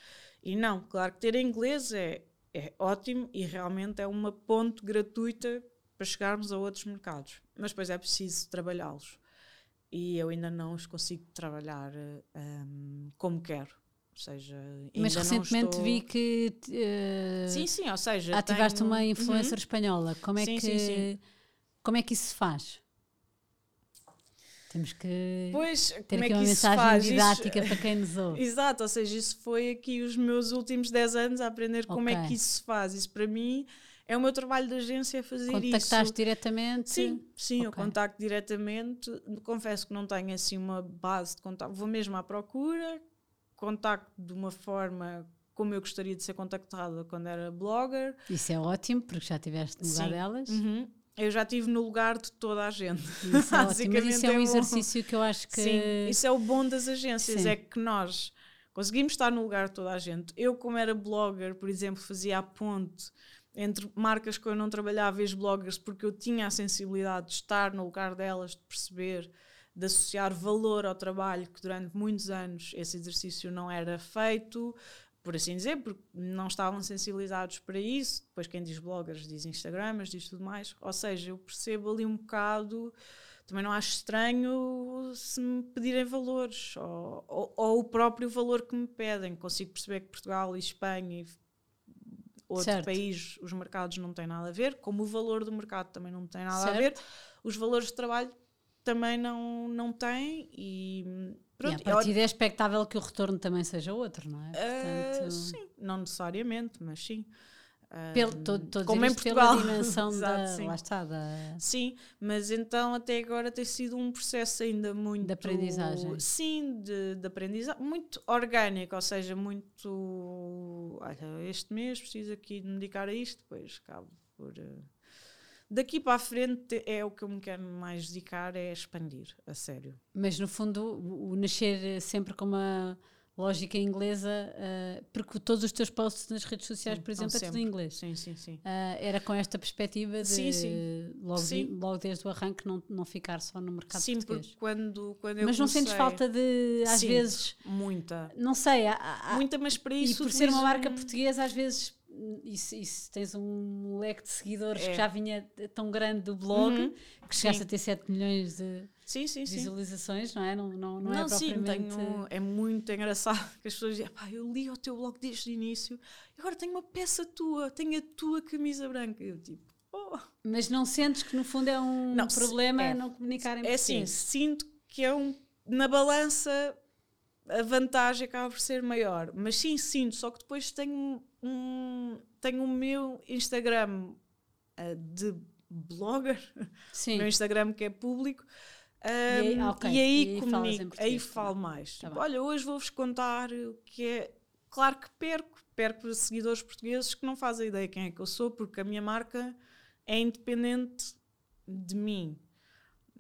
Speaker 2: E não, claro que ter inglês é, é ótimo e realmente é uma ponte gratuita para chegarmos a outros mercados. Mas depois é preciso trabalhá-los. E eu ainda não os consigo trabalhar ehm, como quero. Ou seja,
Speaker 1: Mas recentemente
Speaker 2: estou-
Speaker 1: vi que eh,
Speaker 2: Sim, sim, ou seja,
Speaker 1: ativaste
Speaker 2: tenho-
Speaker 1: uma
Speaker 2: Uhum.
Speaker 1: influencer espanhola. Como é,
Speaker 2: Sim,
Speaker 1: que,
Speaker 2: sim, sim.
Speaker 1: como é que isso se faz? Temos que
Speaker 2: Pois,
Speaker 1: ter
Speaker 2: como é
Speaker 1: aqui
Speaker 2: que
Speaker 1: uma
Speaker 2: isso se
Speaker 1: mensagem
Speaker 2: faz? Isso-
Speaker 1: didática para quem nos ouve.
Speaker 2: Exato, ou seja, isso foi aqui os meus últimos 10 anos a aprender como é que isso se faz. Isso para mim é o meu trabalho de agência fazer
Speaker 1: Contactaste
Speaker 2: isso.
Speaker 1: diretamente?
Speaker 2: Sim, sim, eu
Speaker 1: Ok.
Speaker 2: contacto diretamente. Confesso que não tenho assim uma base de contato. Vou mesmo à procura, contacto de uma forma como eu gostaria de ser contactada quando era blogger.
Speaker 1: Isso é ótimo, porque já estiveste no lugar
Speaker 2: Sim.
Speaker 1: delas.
Speaker 2: Uhum. Eu já estive no lugar de toda a gente.
Speaker 1: Isso é ótimo. Mas isso é um
Speaker 2: bom.
Speaker 1: exercício que eu acho que.
Speaker 2: Sim, isso é o bom das agências,
Speaker 1: Sim.
Speaker 2: é que nós conseguimos estar no lugar de toda a gente. Eu, como era blogger, por exemplo, fazia a ponte entre marcas que eu não trabalhava e os bloggers, porque eu tinha a sensibilidade de estar no lugar delas, de perceber, de associar valor ao trabalho, que durante muitos anos esse exercício não era feito, por assim dizer, porque não estavam sensibilizados para isso. Depois, quem diz bloggers diz Instagramers, diz tudo mais. Ou seja, eu percebo ali um bocado. Também não acho estranho se me pedirem valores ou, ou, ou o próprio valor que me pedem. Consigo perceber que Portugal e Espanha e outro
Speaker 1: Certo.
Speaker 2: país, os mercados não têm nada a ver, como o valor do mercado também não tem nada a
Speaker 1: Certo.
Speaker 2: ver, os valores de trabalho também não, não têm e
Speaker 1: E
Speaker 2: pronto.
Speaker 1: a
Speaker 2: é
Speaker 1: partir é expectável que o retorno também seja outro, não é?
Speaker 2: Uh,
Speaker 1: Portanto,
Speaker 2: sim, não necessariamente, mas sim.
Speaker 1: Pelo,
Speaker 2: Um,
Speaker 1: tô, tô a
Speaker 2: como em Portugal.
Speaker 1: pela dimensão
Speaker 2: Exato,
Speaker 1: da.
Speaker 2: sim.
Speaker 1: Lá está, da.
Speaker 2: Sim, mas então até agora tem sido um processo ainda muito.
Speaker 1: aprendizagem.
Speaker 2: Sim, de, de aprendizagem. Muito orgânico, ou seja, muito. Olha, este mês preciso aqui de me dedicar a isto, depois acabo por. eh, Daqui para a frente é o que eu me quero mais dedicar, é expandir, a sério.
Speaker 1: Mas no fundo, o, nascer sempre com uma lógica inglesa, eh, porque todos os teus posts nas redes sociais,
Speaker 2: Sim,
Speaker 1: por exemplo, é tudo em inglês.
Speaker 2: Sim, sim, sim.
Speaker 1: Ah, era com esta perspectiva de
Speaker 2: Sim, sim.
Speaker 1: Logo,
Speaker 2: Sim.
Speaker 1: logo desde o arranque não, não ficar só no mercado
Speaker 2: Sim,
Speaker 1: português.
Speaker 2: porque quando, quando eu
Speaker 1: Mas não sentes
Speaker 2: comecei-
Speaker 1: falta de, às
Speaker 2: Sim.
Speaker 1: vezes,
Speaker 2: Muita.
Speaker 1: não sei, há- há-
Speaker 2: Muita, mas para
Speaker 1: e
Speaker 2: isso.
Speaker 1: por ser uma marca portuguesa, às vezes, e se, e se tens um leque de seguidores
Speaker 2: É.
Speaker 1: que já vinha tão grande do blog,
Speaker 2: Uhum.
Speaker 1: que chegaste
Speaker 2: Sim.
Speaker 1: a ter 7 milhões de
Speaker 2: Sim, sim,
Speaker 1: visualizações, não é? Não, não, não,
Speaker 2: Não,
Speaker 1: é
Speaker 2: sim,
Speaker 1: propriamente...
Speaker 2: tenho, é muito engraçado que as pessoas dizem, pá, eu li o teu blog desde o início e agora tenho uma peça tua, tenho a tua camisa branca. Eu tipo, oh.
Speaker 1: Mas não sentes que no fundo é um
Speaker 2: Não, se-
Speaker 1: problema
Speaker 2: é.
Speaker 1: não comunicar em
Speaker 2: É assim, sinto que é um, na balança a vantagem acaba por ser maior, mas sim, sinto, só que depois tenho um, tenho o meu Instagram ah, de blogger, o
Speaker 1: Sim.
Speaker 2: meu Instagram que é público. um, e aí
Speaker 1: e aí em
Speaker 2: comunico, aí falo mais.
Speaker 1: Tá
Speaker 2: Tipo, olha, hoje vou-vos contar o que é. Claro que perco, perco seguidores portugueses que não fazem ideia quem é que eu sou, porque a minha marca é independente de mim.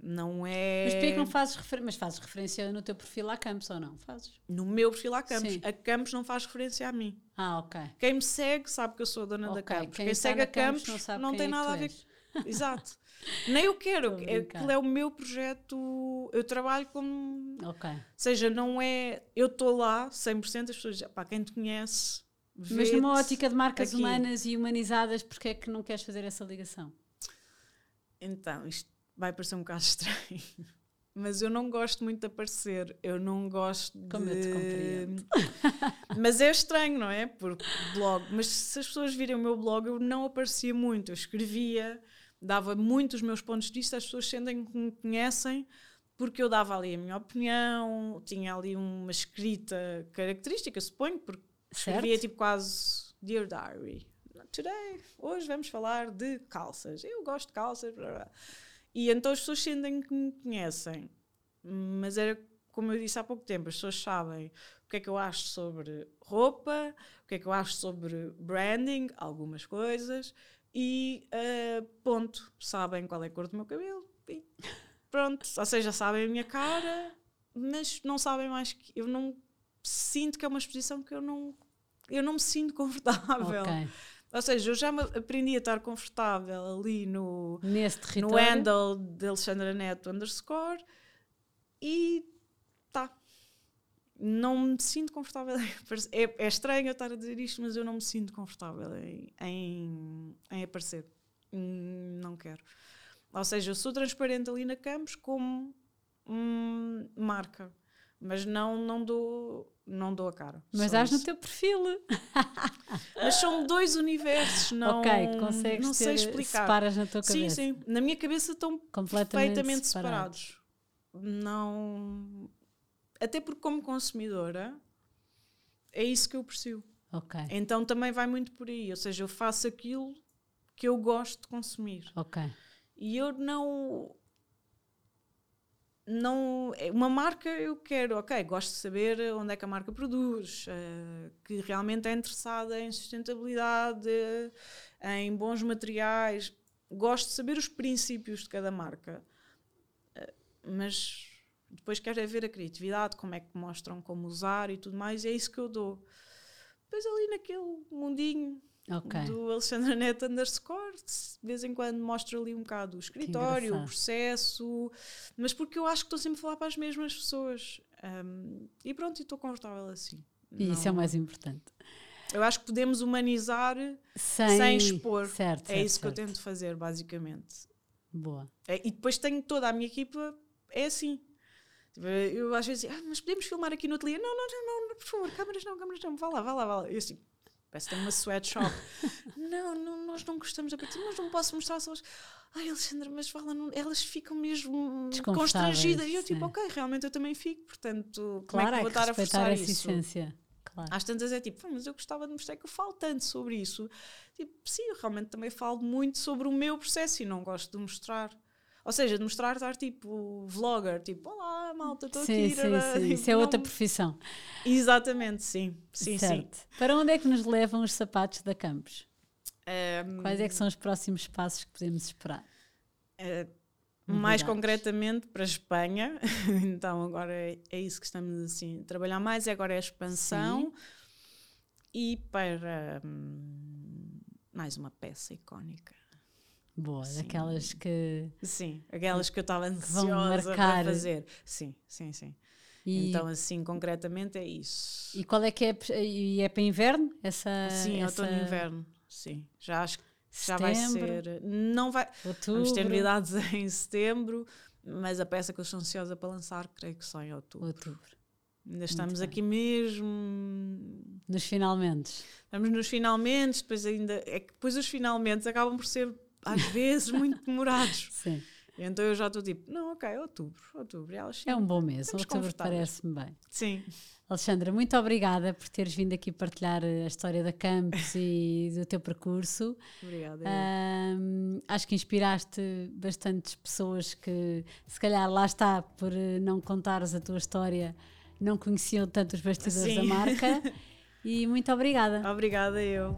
Speaker 2: Não é.
Speaker 1: Mas porquê que não fazes referência? Mas fazes referência no teu perfil à Campos ou não? Fazes?
Speaker 2: No meu perfil há Campos.
Speaker 1: Sim.
Speaker 2: A Campos não faz referência a mim.
Speaker 1: Ah, ok.
Speaker 2: Quem me segue sabe que eu sou a dona da
Speaker 1: Ok,
Speaker 2: Campos.
Speaker 1: quem
Speaker 2: Quem, segue a Campos,
Speaker 1: Campos não
Speaker 2: não tem
Speaker 1: é
Speaker 2: nada a ver. Exato. Nem eu quero. É, aquilo é o meu projeto. Eu trabalho como
Speaker 1: Ok.
Speaker 2: Ou seja, não é. Eu estou lá 100%, as pessoas dizem, pá, quem te conhece.
Speaker 1: Mas numa ótica de marcas
Speaker 2: aqui.
Speaker 1: humanas e humanizadas, porquê é que não queres fazer essa ligação?
Speaker 2: Então, isto vai parecer um bocado estranho. Mas eu não gosto muito de aparecer. Eu não gosto
Speaker 1: Como eu te
Speaker 2: de.
Speaker 1: compreendo.
Speaker 2: Mas é estranho, não é? Porque blog. Mas se as pessoas virem o meu blog, eu não aparecia muito. Eu escrevia, dava muito os meus pontos de vista, as pessoas sentem que me conhecem, porque eu dava ali a minha opinião, tinha ali uma escrita característica, suponho, porque escrevia
Speaker 1: Certo?
Speaker 2: tipo quase Dear Diary. Today, hoje vamos falar de calças. Eu gosto de calças. Blá, blá. E então as pessoas sentem que me conhecem. Mas era como eu disse há pouco tempo, as pessoas sabem o que é que eu acho sobre roupa, o que é que eu acho sobre branding, algumas coisas, e ah, ponto. Sabem qual é a cor do meu cabelo. E pronto. Ou seja, sabem a minha cara, mas não sabem mais que. Eu não sinto que é uma exposição que eu não. Eu não me sinto confortável.
Speaker 1: Ok.
Speaker 2: Ou seja, eu já aprendi a estar confortável ali no, no handle de Alexandra Neto underscore e tá. Não me sinto confortável. É, é estranho eu estar a dizer isto, mas eu não me sinto confortável em, em, em aparecer. Hum, Não quero. Ou seja, eu sou transparente ali na Campos como hum, marca, mas não, não, dou, não dou a cara.
Speaker 1: Mas dás no teu perfil.
Speaker 2: Mas são dois universos, não,
Speaker 1: ok, consegues
Speaker 2: não sei explicar.
Speaker 1: separas na tua
Speaker 2: Sim,
Speaker 1: cabeça.
Speaker 2: sim. Na minha cabeça estão
Speaker 1: Completamente
Speaker 2: perfeitamente
Speaker 1: separados.
Speaker 2: separados. Não. Até porque, como consumidora, é isso que eu percebo.
Speaker 1: Ok,
Speaker 2: Então também vai muito por aí. Ou seja, eu faço aquilo que eu gosto de consumir.
Speaker 1: ok.
Speaker 2: E eu não. Não, é uma marca eu quero, ok, gosto de saber onde é que a marca produz, eh, que realmente é interessada em sustentabilidade, em bons materiais, gosto de saber os princípios de cada marca, Eh, mas depois quero é ver a criatividade, como é que mostram como usar e tudo mais, e é isso que eu dou. Depois ali naquele mundinho
Speaker 1: Ok.
Speaker 2: do Alexandra Neto underscore, de vez em quando mostro ali um bocado o escritório, o processo, mas porque eu acho que estou sempre a falar para as mesmas pessoas. Um, e pronto, estou confortável assim.
Speaker 1: E isso é o
Speaker 2: Não-
Speaker 1: mais importante.
Speaker 2: Eu acho que podemos humanizar
Speaker 1: Sem,
Speaker 2: sem expor.
Speaker 1: Certo,
Speaker 2: é
Speaker 1: certo,
Speaker 2: isso que eu
Speaker 1: certo.
Speaker 2: tento fazer, basicamente.
Speaker 1: Boa.
Speaker 2: É, e depois tenho toda a minha equipa, é assim. Tipo, Eu às vezes digo, ah, mas podemos filmar aqui no ateliê? Não, não, não, não, por favor, câmaras não, câmaras não, vá lá, vá lá, vá lá. Eu assim, parece que tenho uma sweatshop. não, não, nós não gostamos da partir, mas não posso mostrar só. Ai, Alexandra, mas fala, não, elas ficam mesmo constrangidas. E eu, tipo,
Speaker 1: sim.
Speaker 2: ok, realmente eu também fico, portanto, como
Speaker 1: Claro,
Speaker 2: é que
Speaker 1: é
Speaker 2: eu vou
Speaker 1: que
Speaker 2: estar a forçar
Speaker 1: essa
Speaker 2: isso?
Speaker 1: essência. Claro.
Speaker 2: Às tantas é tipo, "Ah, mas eu gostava de mostrar que eu falo tanto sobre isso. Tipo, sim, eu realmente também falo muito sobre o meu processo e não gosto de mostrar. Ou seja, de mostrar estar tipo vlogger, tipo, olá malta, estou
Speaker 1: sim,
Speaker 2: aqui.
Speaker 1: sim,
Speaker 2: rara",
Speaker 1: sim.
Speaker 2: tipo,
Speaker 1: Isso é outra
Speaker 2: não-
Speaker 1: profissão.
Speaker 2: Exatamente, sim. Sim, sim.
Speaker 1: certo. Para onde é que nos levam os sapatos da Campos?
Speaker 2: Ehm,
Speaker 1: Quais é que são os próximos passos que podemos esperar?
Speaker 2: Eh, mais concretamente para a Espanha, então agora é, é isso que estamos assim a trabalhar mais, e agora é a expansão e para hum, mais uma peça icónica.
Speaker 1: Boa,
Speaker 2: Sim.
Speaker 1: daquelas que.
Speaker 2: Sim, aquelas que eu estava ansiosa para fazer. Sim, sim, sim.
Speaker 1: E,
Speaker 2: Então assim, concretamente é isso.
Speaker 1: e qual é que é? E é para inverno? Essa,
Speaker 2: sim,
Speaker 1: essa
Speaker 2: outono e inverno. Sim, já acho que já vai ser. Não vai.
Speaker 1: Outubro.
Speaker 2: Vamos ter novidades em setembro, mas a peça que eu estou ansiosa para lançar, creio que só em outubro.
Speaker 1: Outubro.
Speaker 2: Ainda estamos aqui mesmo.
Speaker 1: Nos finalmente.
Speaker 2: Estamos nos finalmente, depois ainda. É que depois os finalmente acabam por ser, às vezes, muito demorados.
Speaker 1: Sim.
Speaker 2: Então eu já estou tipo, não, ok, outubro, outubro. E elas, sim,
Speaker 1: É um bom mês. Outubro parece-me bem.
Speaker 2: Sim,
Speaker 1: Alexandra, muito obrigada por teres vindo aqui partilhar a história da Campos e do teu percurso.
Speaker 2: obrigada.
Speaker 1: Ahm, acho que inspiraste bastantes pessoas que, se calhar, lá está, por eh, não contares a tua história, não conheciam tanto os bastidores
Speaker 2: Sim.
Speaker 1: da marca. E muito obrigada.
Speaker 2: Obrigada eu.